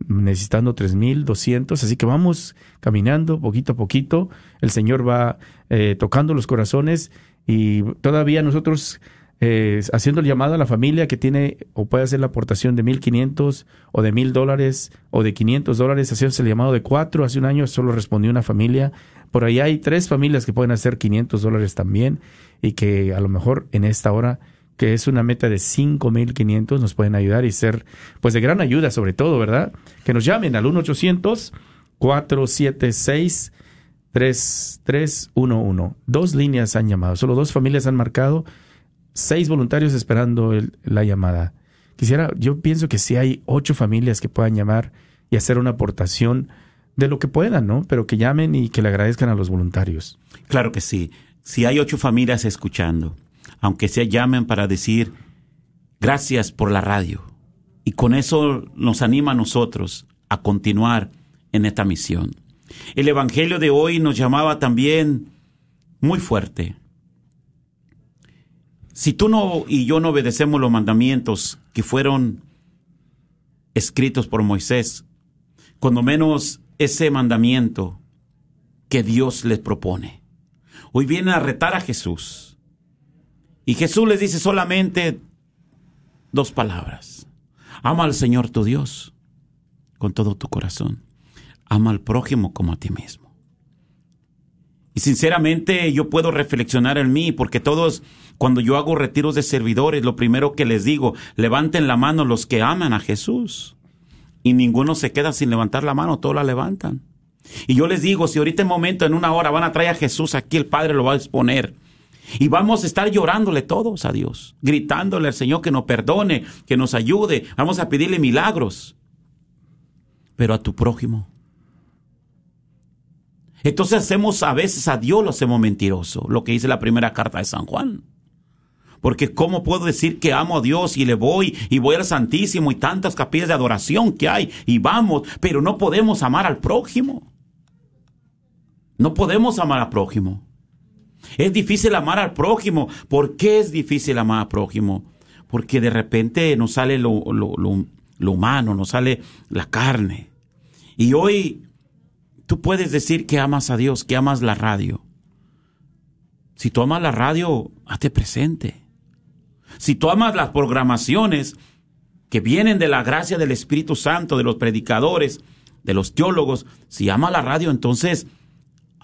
Speaker 1: necesitando 3.200, así que vamos caminando poquito a poquito, el Señor va eh, tocando los corazones y todavía nosotros eh, haciendo el llamado a la familia que tiene o puede hacer la aportación de 1.500 o de 1.000 dólares o de 500 dólares, haciendo el llamado de cuatro, hace un año solo respondió una familia, por ahí hay tres familias que pueden hacer 500 dólares también y que a lo mejor en esta hora que es una meta de 5.500, nos pueden ayudar y ser pues de gran ayuda sobre todo, ¿verdad? Que nos llamen al 1-800-476-3311. Dos líneas han llamado, solo dos familias han marcado, seis voluntarios esperando la llamada. Quisiera, yo pienso que si hay ocho familias que puedan llamar y hacer una aportación de lo que puedan, ¿no? Pero que llamen y que le agradezcan a los voluntarios.
Speaker 5: Claro que sí. Si hay ocho familias escuchando, aunque se llamen para decir gracias por la radio. Y con eso nos anima a nosotros a continuar en esta misión. El Evangelio de hoy nos llamaba también muy fuerte. Si tú no y yo no obedecemos los mandamientos que fueron escritos por Moisés, cuando menos ese mandamiento que Dios les propone. Hoy viene a retar a Jesús y Jesús les dice solamente dos palabras. Ama al Señor tu Dios con todo tu corazón. Ama al prójimo como a ti mismo. Y sinceramente yo puedo reflexionar en mí, porque todos, cuando yo hago retiros de servidores, lo primero que les digo, levanten la mano los que aman a Jesús. Y ninguno se queda sin levantar la mano, todos la levantan. Y yo les digo, si ahorita en momento, en una hora, van a traer a Jesús aquí, el Padre lo va a exponer. Y vamos a estar llorándole todos a Dios, gritándole al Señor que nos perdone, que nos ayude. Vamos a pedirle milagros. Pero a tu prójimo. Entonces hacemos a veces a Dios lo hacemos mentiroso, lo que dice la primera carta de San Juan. Porque ¿cómo puedo decir que amo a Dios y le voy y voy al Santísimo y tantas capillas de adoración que hay y vamos, pero no podemos amar al prójimo? No podemos amar al prójimo. Es difícil amar al prójimo. ¿Por qué es difícil amar al prójimo? Porque de repente nos sale lo, humano, nos sale la carne. Y hoy tú puedes decir que amas a Dios, que amas la radio. Si tú amas la radio, hazte presente. Si tú amas las programaciones que vienen de la gracia del Espíritu Santo, de los predicadores, de los teólogos, si amas la radio, entonces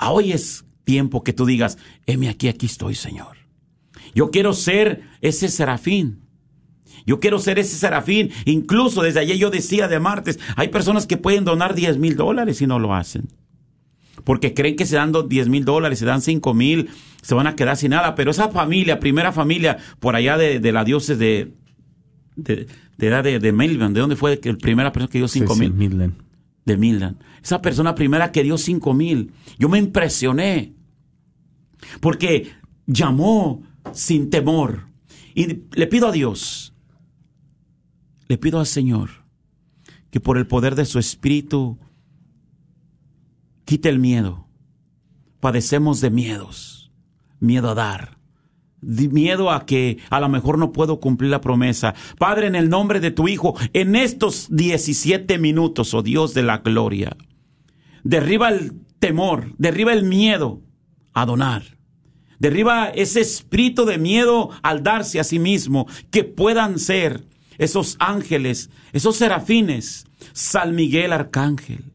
Speaker 5: hoy es tiempo que tú digas, heme aquí, aquí estoy, Señor. Yo quiero ser ese serafín. Yo quiero ser ese serafín. Incluso desde ayer yo decía de martes, hay personas que pueden donar 10 mil dólares y no lo hacen. Porque creen que se dan 10 mil dólares, se dan 5 mil, se van a quedar sin nada. Pero esa familia, primera familia, por allá de, la diócesis de, de, edad de, de Melbourne, ¿de dónde fue el primera persona que dio 5 mil? de Milán. Esa persona primera que dio cinco mil. Yo me impresioné. Porque llamó sin temor. Y le pido a Dios, le pido al Señor, que por el poder de su Espíritu quite el miedo. Padecemos de miedos. Miedo a dar miedo a que a lo mejor no puedo cumplir la promesa. Padre, en el nombre de tu Hijo, en estos 17 minutos, oh Dios de la gloria, derriba el temor, derriba el miedo a donar. Derriba ese espíritu de miedo al darse a sí mismo, que puedan ser esos ángeles, esos serafines, San Miguel Arcángel.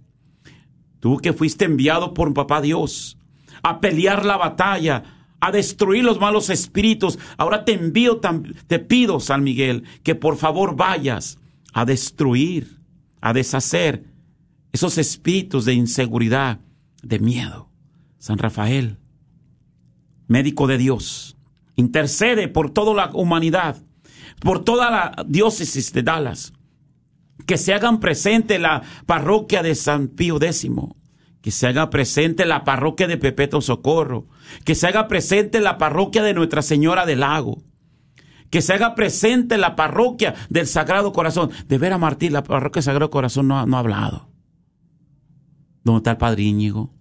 Speaker 5: Tú que fuiste enviado por papá Dios a pelear la batalla, a destruir los malos espíritus. Ahora te envío, te pido, San Miguel, que por favor vayas a destruir, a deshacer esos espíritus de inseguridad, de miedo. San Rafael, médico de Dios, intercede por toda la humanidad, por toda la diócesis de Dallas, que se hagan presente la parroquia de San Pío X, que se haga presente la parroquia de Pepeto Socorro, que se haga presente la parroquia de Nuestra Señora del Lago, que se haga presente la parroquia del Sagrado Corazón. De ver a Martín, la parroquia del Sagrado Corazón no, no ha hablado. ¿Dónde está el Padre Íñigo?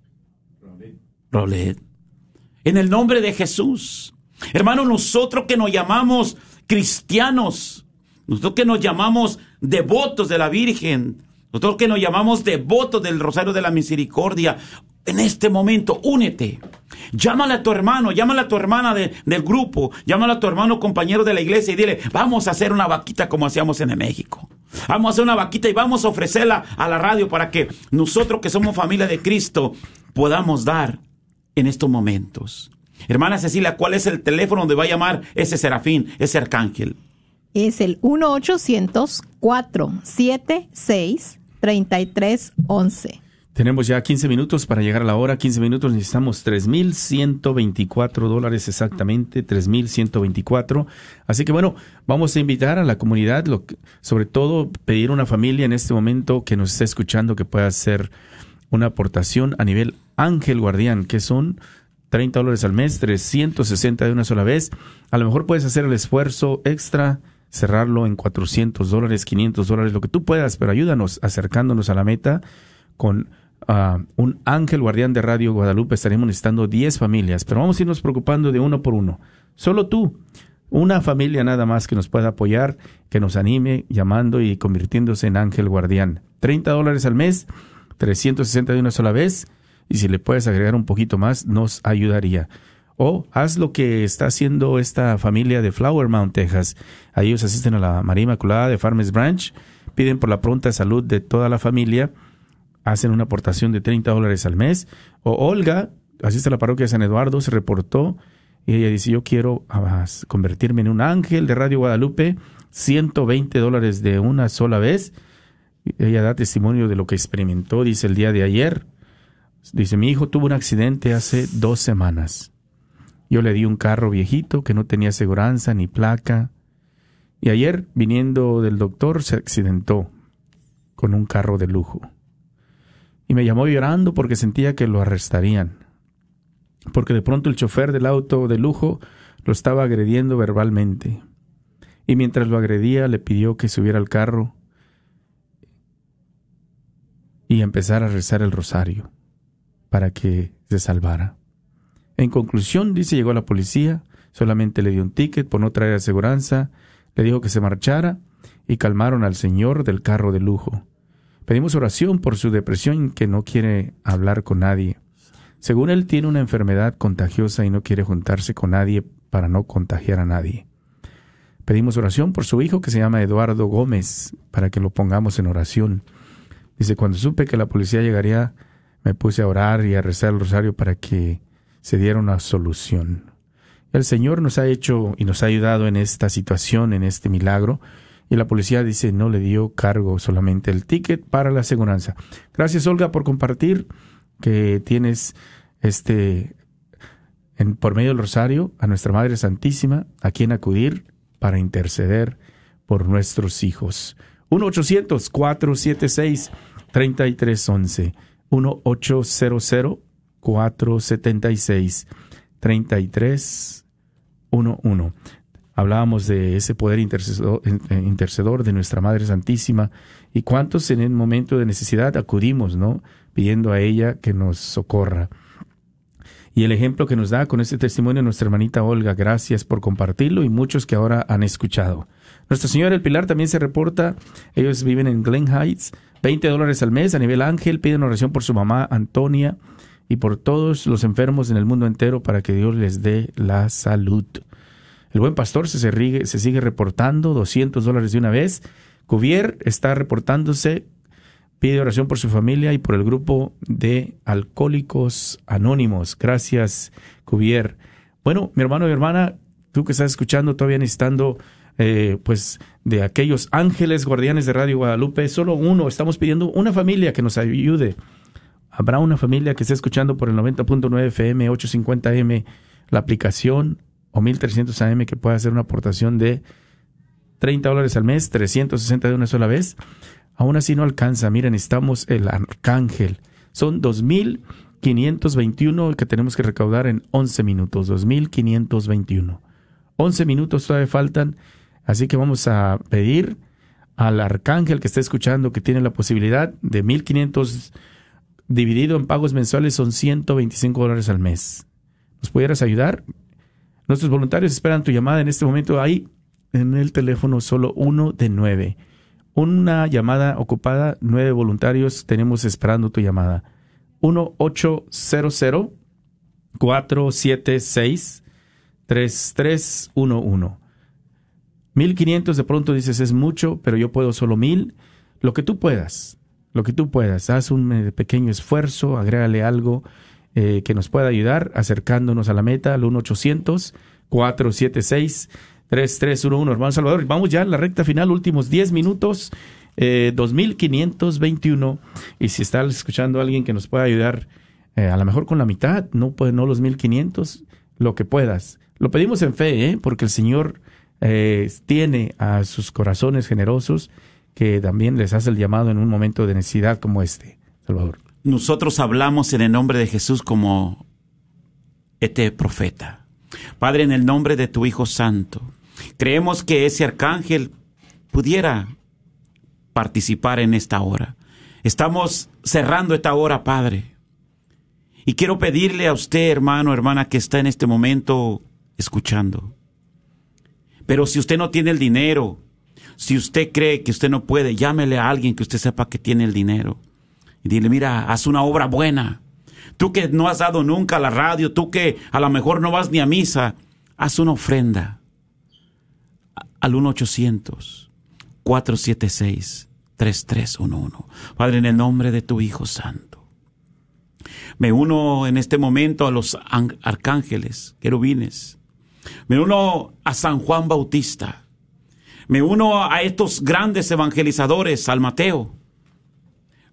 Speaker 5: En el nombre de Jesús. Hermanos, nosotros que nos llamamos cristianos, nosotros que nos llamamos devotos de la Virgen, nosotros que nos llamamos devotos del Rosario de la Misericordia, en este momento, únete. Llámale a tu hermano, llámale a tu hermana del grupo, llámale a tu hermano compañero de la iglesia y dile, vamos a hacer una vaquita como hacíamos en México. Vamos a hacer una vaquita y vamos a ofrecerla a la radio para que nosotros que somos familia de Cristo podamos dar en estos momentos. Hermana Cecilia, ¿cuál es el teléfono donde va a llamar ese serafín, ese arcángel?
Speaker 4: Es el 1-800-476-3311.
Speaker 1: Tenemos ya 15 minutos para llegar a la hora. 15 minutos necesitamos 3.124 dólares exactamente, 3.124. Así que bueno, vamos a invitar a la comunidad, sobre todo pedir a una familia en este momento que nos esté escuchando que pueda hacer una aportación a nivel ángel guardián, que son 30 dólares al mes, 360 de una sola vez. A lo mejor puedes hacer el esfuerzo extra, cerrarlo en 400 dólares, 500 dólares, lo que tú puedas, pero ayúdanos acercándonos a la meta con uh, un ángel guardián de Radio Guadalupe. Estaremos necesitando 10 familias, pero vamos a irnos preocupando de uno por uno. Solo tú, una familia nada más que nos pueda apoyar, que nos anime llamando y convirtiéndose en ángel guardián. 30 dólares al mes 360 de una sola vez y si le puedes agregar un poquito más nos ayudaría. O haz lo que está haciendo esta familia de Flower Mount, Texas. ellos asisten a la María Inmaculada de Farmers Branch, piden por la pronta salud de toda la familia, hacen una aportación de 30 dólares al mes. O Olga, asiste a la parroquia de San Eduardo, se reportó y ella dice, yo quiero ah, convertirme en un ángel de Radio Guadalupe, 120 dólares de una sola vez ella da testimonio de lo que experimentó, dice el día de ayer. Dice, mi hijo tuvo un accidente hace dos semanas. Yo le di un carro viejito que no tenía aseguranza ni placa. Y ayer, viniendo del doctor, se accidentó con un carro de lujo. Y me llamó llorando porque sentía que lo arrestarían. Porque de pronto el chofer del auto de lujo lo estaba agrediendo verbalmente. Y mientras lo agredía le pidió que subiera al carro y empezar a rezar el rosario para que se salvara. En conclusión, dice, llegó la policía, solamente le dio un ticket por no traer aseguranza, le dijo que se marchara y calmaron al señor del carro de lujo. Pedimos oración por su depresión que no quiere hablar con nadie. Según él tiene una enfermedad contagiosa y no quiere juntarse con nadie para no contagiar a nadie. Pedimos oración por su hijo que se llama Eduardo Gómez para que lo pongamos en oración. Dice, cuando supe que la policía llegaría, me puse a orar y a rezar el rosario para que se diera una solución. El Señor nos ha hecho y nos ha ayudado en esta situación, en este milagro, y la policía dice no le dio cargo solamente el ticket para la aseguranza. Gracias Olga por compartir que tienes este en, por medio del rosario a nuestra Madre Santísima a quien acudir para interceder por nuestros hijos. 1-800-476-3311. 1-800-476-3311. Hablábamos de ese poder intercedor, intercedor, de nuestra Madre Santísima y cuántos en el momento de necesidad acudimos, ¿no? Pidiendo a ella que nos socorra. Y el ejemplo que nos da con este testimonio nuestra hermanita Olga, gracias por compartirlo y muchos que ahora han escuchado. Nuestra Señora el Pilar también se reporta. Ellos viven en Glen Heights. 20 dólares al mes a nivel ángel. Piden oración por su mamá Antonia y por todos los enfermos en el mundo entero para que Dios les dé la salud. El buen pastor se, se sigue reportando 200 dólares de una vez. Cuvier está reportándose. Pide oración por su familia y por el grupo de alcohólicos anónimos. Gracias, Cuvier. Bueno, mi hermano y hermana, tú que estás escuchando, todavía necesitando eh, pues de aquellos ángeles guardianes de Radio Guadalupe, solo uno, estamos pidiendo una familia que nos ayude. Habrá una familia que esté escuchando por el 90.9 FM, 850M, la aplicación o 1300 AM que pueda hacer una aportación de 30 dólares al mes, 360 de una sola vez. Aún así no alcanza. Miren, estamos el arcángel Son 2.521 que tenemos que recaudar en 11 minutos. 2.521. 11 minutos todavía faltan. Así que vamos a pedir al arcángel que está escuchando que tiene la posibilidad de 1.500 dividido en pagos mensuales son 125 dólares al mes. ¿Nos pudieras ayudar? Nuestros voluntarios esperan tu llamada en este momento. Hay en el teléfono solo uno de nueve. Una llamada ocupada, nueve voluntarios tenemos esperando tu llamada. 1-800-476-3311. 1500 de pronto dices es mucho, pero yo puedo solo mil. Lo que tú puedas, lo que tú puedas. Haz un eh, pequeño esfuerzo, agrégale algo eh, que nos pueda ayudar acercándonos a la meta al 1-800-476-3311. Hermano Salvador, vamos ya a la recta final, últimos 10 minutos, eh, 2521. Y si está escuchando a alguien que nos pueda ayudar, eh, a lo mejor con la mitad, no, pues, no los 1500, lo que puedas. Lo pedimos en fe, porque el Señor tiene a sus corazones generosos que también les hace el llamado en un momento de necesidad como este. Salvador
Speaker 5: nosotros hablamos en el nombre de Jesús como este profeta. Padre, en el nombre de tu Hijo Santo, creemos que ese arcángel pudiera participar en esta hora. Estamos cerrando esta hora, Padre. Y quiero pedirle a usted, hermano, hermana, que está en este momento escuchando. Pero si usted no tiene el dinero, si usted cree que usted no puede, llámele a alguien que usted sepa que tiene el dinero y dile, mira, haz una obra buena. Tú que no has dado nunca a la radio, tú que a lo mejor no vas ni a misa, haz una ofrenda al 1-800-476-3311. Padre, en el nombre de tu Hijo Santo. Me uno en este momento a los arcángeles, querubines. Me uno a San Juan Bautista. Me uno a estos grandes evangelizadores, al Mateo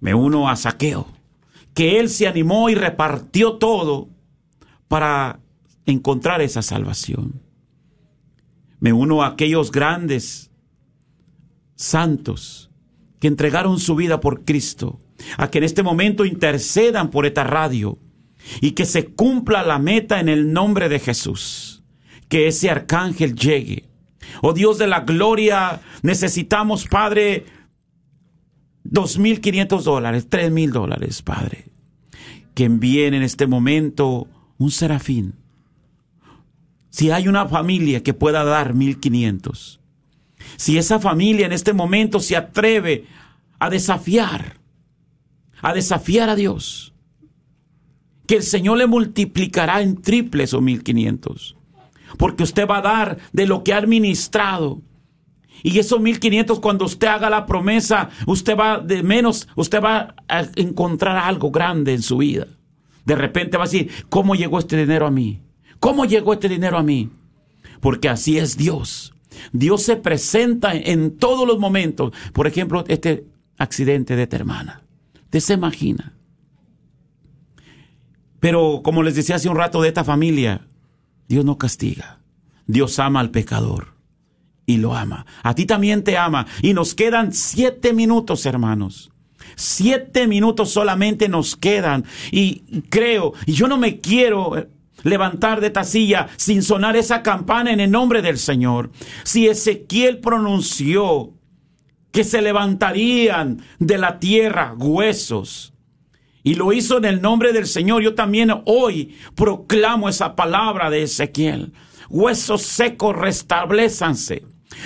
Speaker 5: me uno a Saqueo, que él se animó y repartió todo para encontrar esa salvación. Me uno a aquellos grandes santos que entregaron su vida por Cristo, a que en este momento intercedan por esta radio y que se cumpla la meta en el nombre de Jesús, que ese arcángel llegue. Oh Dios de la gloria, necesitamos, Padre, dos mil quinientos dólares, tres mil dólares, Padre. Que envíen en este momento un serafín. Si hay una familia que pueda dar mil quinientos, si esa familia en este momento se atreve a desafiar, a desafiar a Dios, que el Señor le multiplicará en triples o mil quinientos, porque usted va a dar de lo que ha administrado y esos 1500, cuando usted haga la promesa, usted va de menos, usted va a encontrar algo grande en su vida. De repente va a decir, ¿cómo llegó este dinero a mí? ¿Cómo llegó este dinero a mí? Porque así es Dios. Dios se presenta en todos los momentos. Por ejemplo, este accidente de tu hermana. Usted se imagina. Pero como les decía hace un rato de esta familia, Dios no castiga. Dios ama al pecador y lo ama. A ti también te ama. Y nos quedan siete minutos, hermanos. Siete minutos solamente nos quedan. Y creo, y yo no me quiero levantar de esta silla sin sonar esa campana en el nombre del Señor. Si Ezequiel pronunció que se levantarían de la tierra huesos, y lo hizo en el nombre del Señor, yo también hoy proclamo esa palabra de Ezequiel. Huesos secos, restablezanse.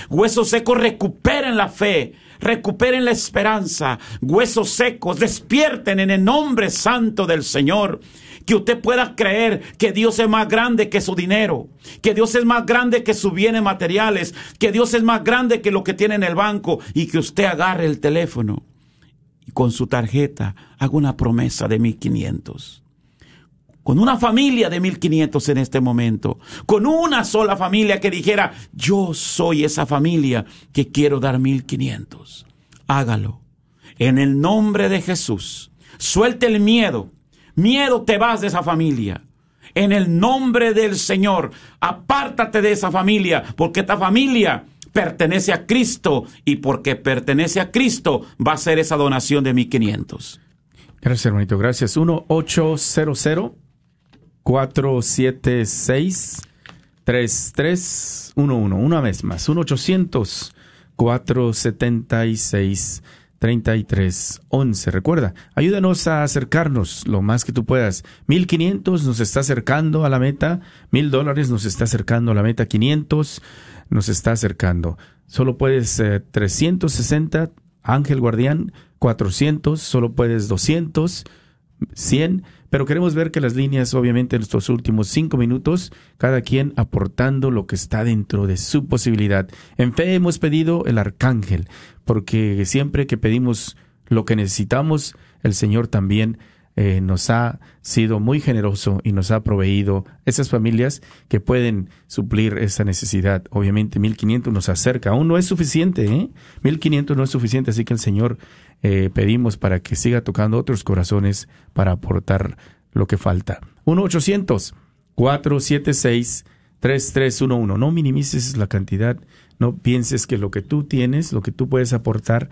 Speaker 5: Huesos secos recuperen la fe, recuperen la esperanza. Huesos secos despierten en el nombre santo del Señor. Que usted pueda creer que Dios es más grande que su dinero, que Dios es más grande que sus bienes materiales, que Dios es más grande que lo que tiene en el banco y que usted agarre el teléfono con su tarjeta haga una promesa de 1500 con una familia de 1500 en este momento, con una sola familia que dijera, yo soy esa familia que quiero dar 1500. Hágalo. En el nombre de Jesús. Suelte el miedo. Miedo te vas de esa familia. En el nombre del Señor, apártate de esa familia, porque esta familia pertenece a Cristo y porque pertenece a Cristo va a ser esa donación de 1500.
Speaker 1: Gracias, hermanito. Gracias. 1-800-476-3311. Una vez más. 1-800-476-3311. Recuerda, ayúdanos a acercarnos lo más que tú puedas. 1500 nos está acercando a la meta. 1000 dólares nos está acercando a la meta. 500 nos está acercando. Solo puedes 360 eh, Ángel Guardián 400, solo puedes 200, 100, pero queremos ver que las líneas, obviamente en estos últimos cinco minutos, cada quien aportando lo que está dentro de su posibilidad. En fe hemos pedido el arcángel, porque siempre que pedimos lo que necesitamos, el Señor también eh, nos ha sido muy generoso y nos ha proveído esas familias que pueden suplir esa necesidad. Obviamente 1500 nos acerca, aún no es suficiente, ¿eh? 1500 no es suficiente, así que el Señor eh, pedimos para que siga tocando otros corazones para aportar lo que falta. 1-800-476-3311. No minimices la cantidad, no pienses que lo que tú tienes, lo que tú puedes aportar,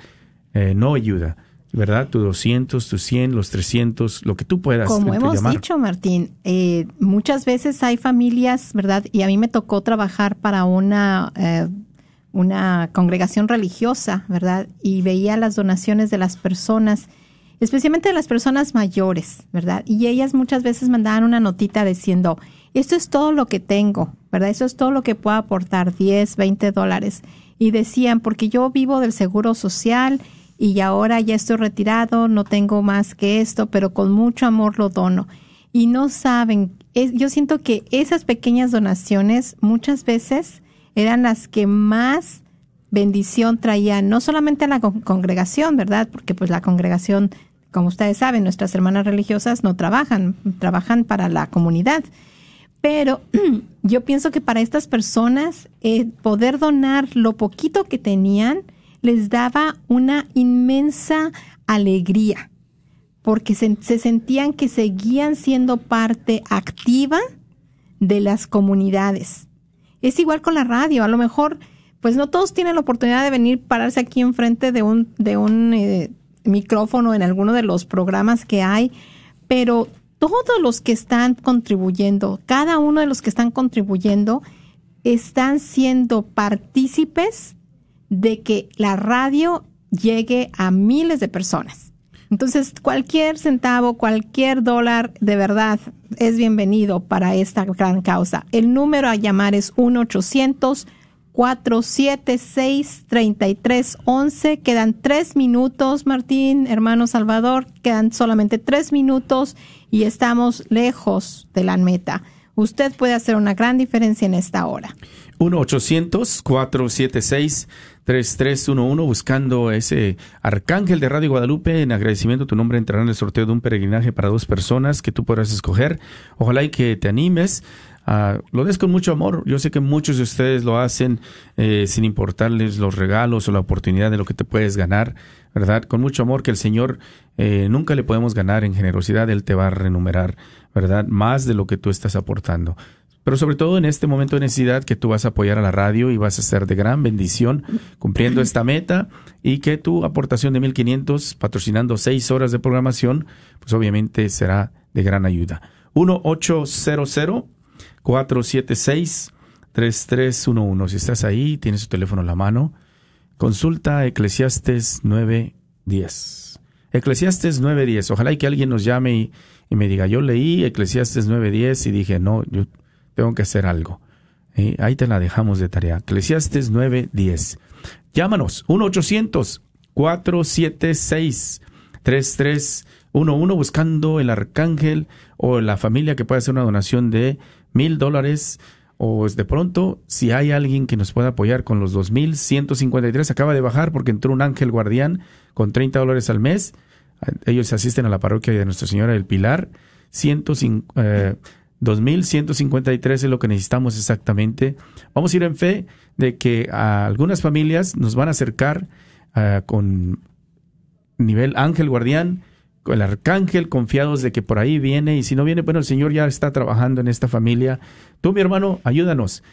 Speaker 1: eh, no ayuda ¿verdad? Tu 200, tu 100, los 300, lo que tú puedas.
Speaker 4: Como hemos dicho, Martín, eh, muchas veces hay familias, ¿verdad? Y a mí me tocó trabajar para una, eh, una congregación religiosa, ¿verdad? Y veía las donaciones de las personas, especialmente de las personas mayores, ¿verdad? Y ellas muchas veces mandaban una notita diciendo, esto es todo lo que tengo, ¿verdad? Eso es todo lo que puedo aportar, 10, 20 dólares. Y decían, porque yo vivo del seguro social, y ahora ya estoy retirado, no tengo más que esto, pero con mucho amor lo dono. Y no saben, yo siento que esas pequeñas donaciones muchas veces eran las que más bendición traían, no solamente a la congregación, ¿verdad? Porque pues la congregación, como ustedes saben, nuestras hermanas religiosas no trabajan, trabajan para la comunidad. Pero yo pienso que para estas personas eh, poder donar lo poquito que tenían, les daba una inmensa alegría, porque se, sentían que seguían siendo parte activa de las comunidades. Es igual con la radio, a lo mejor, pues no todos tienen la oportunidad de venir pararse aquí enfrente de un, de un eh, micrófono en alguno de los programas que hay, pero todos los que están contribuyendo, cada uno de los que están contribuyendo, están siendo partícipes de que la radio llegue a miles de personas. Entonces, cualquier centavo, cualquier dólar, de verdad, es bienvenido para esta gran causa. El número a llamar es 1-800-476-3311. Quedan tres minutos, Martín, hermano Salvador. Quedan solamente tres minutos y estamos lejos de la meta. Usted puede hacer una gran diferencia en esta hora.
Speaker 1: 1-800-476-3311, buscando ese arcángel de Radio Guadalupe. En agradecimiento, tu nombre entrará en el sorteo de un peregrinaje para dos personas que tú podrás escoger. Ojalá y que te animes. Uh, lo des con mucho amor. Yo sé que muchos de ustedes lo hacen eh, sin importarles los regalos o la oportunidad de lo que te puedes ganar, ¿verdad? Con mucho amor que el Señor eh, nunca le podemos ganar en generosidad. Él te va a renumerar, ¿verdad? Más de lo que tú estás aportando pero sobre todo en este momento de necesidad que tú vas a apoyar a la radio y vas a ser de gran bendición cumpliendo esta meta y que tu aportación de 1500 patrocinando seis horas de programación, pues obviamente será de gran ayuda. 1-800-476-3311. Si estás ahí, tienes tu teléfono en la mano, consulta Eclesiastes 910. Eclesiastes 910. Ojalá y que alguien nos llame y, me diga, yo leí Eclesiastes 910 y dije, no, yo tengo que hacer algo. ahí te la dejamos de tarea. Eclesiastes 9:10. Llámanos 1-800-476-3311 buscando el arcángel o la familia que pueda hacer una donación de mil dólares o de pronto si hay alguien que nos pueda apoyar con los 2.153 acaba de bajar porque entró un ángel guardián con 30 dólares al mes ellos asisten a la parroquia de Nuestra Señora del Pilar 150 eh, 2.153 es lo que necesitamos exactamente. Vamos a ir en fe de que a algunas familias nos van a acercar ah, con nivel ángel guardián, con el arcángel, confiados de que por ahí viene, y si no viene, bueno, el Señor ya está trabajando en esta familia. Tú, mi hermano, ayúdanos.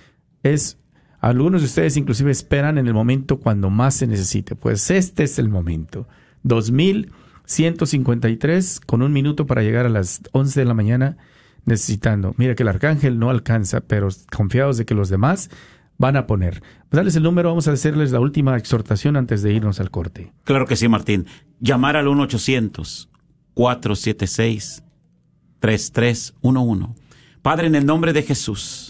Speaker 1: Es, algunos de ustedes inclusive esperan en el momento cuando más se necesite. Pues este es el momento. 2.000 153 con un minuto para llegar a las 11 de la mañana necesitando. Mira que el arcángel no alcanza, pero confiados de que los demás van a poner. Pues darles el número, vamos a hacerles la última exhortación antes de irnos al corte.
Speaker 5: Claro que sí, Martín. Llamar al 1-800-476-3311. Padre, en el nombre de Jesús,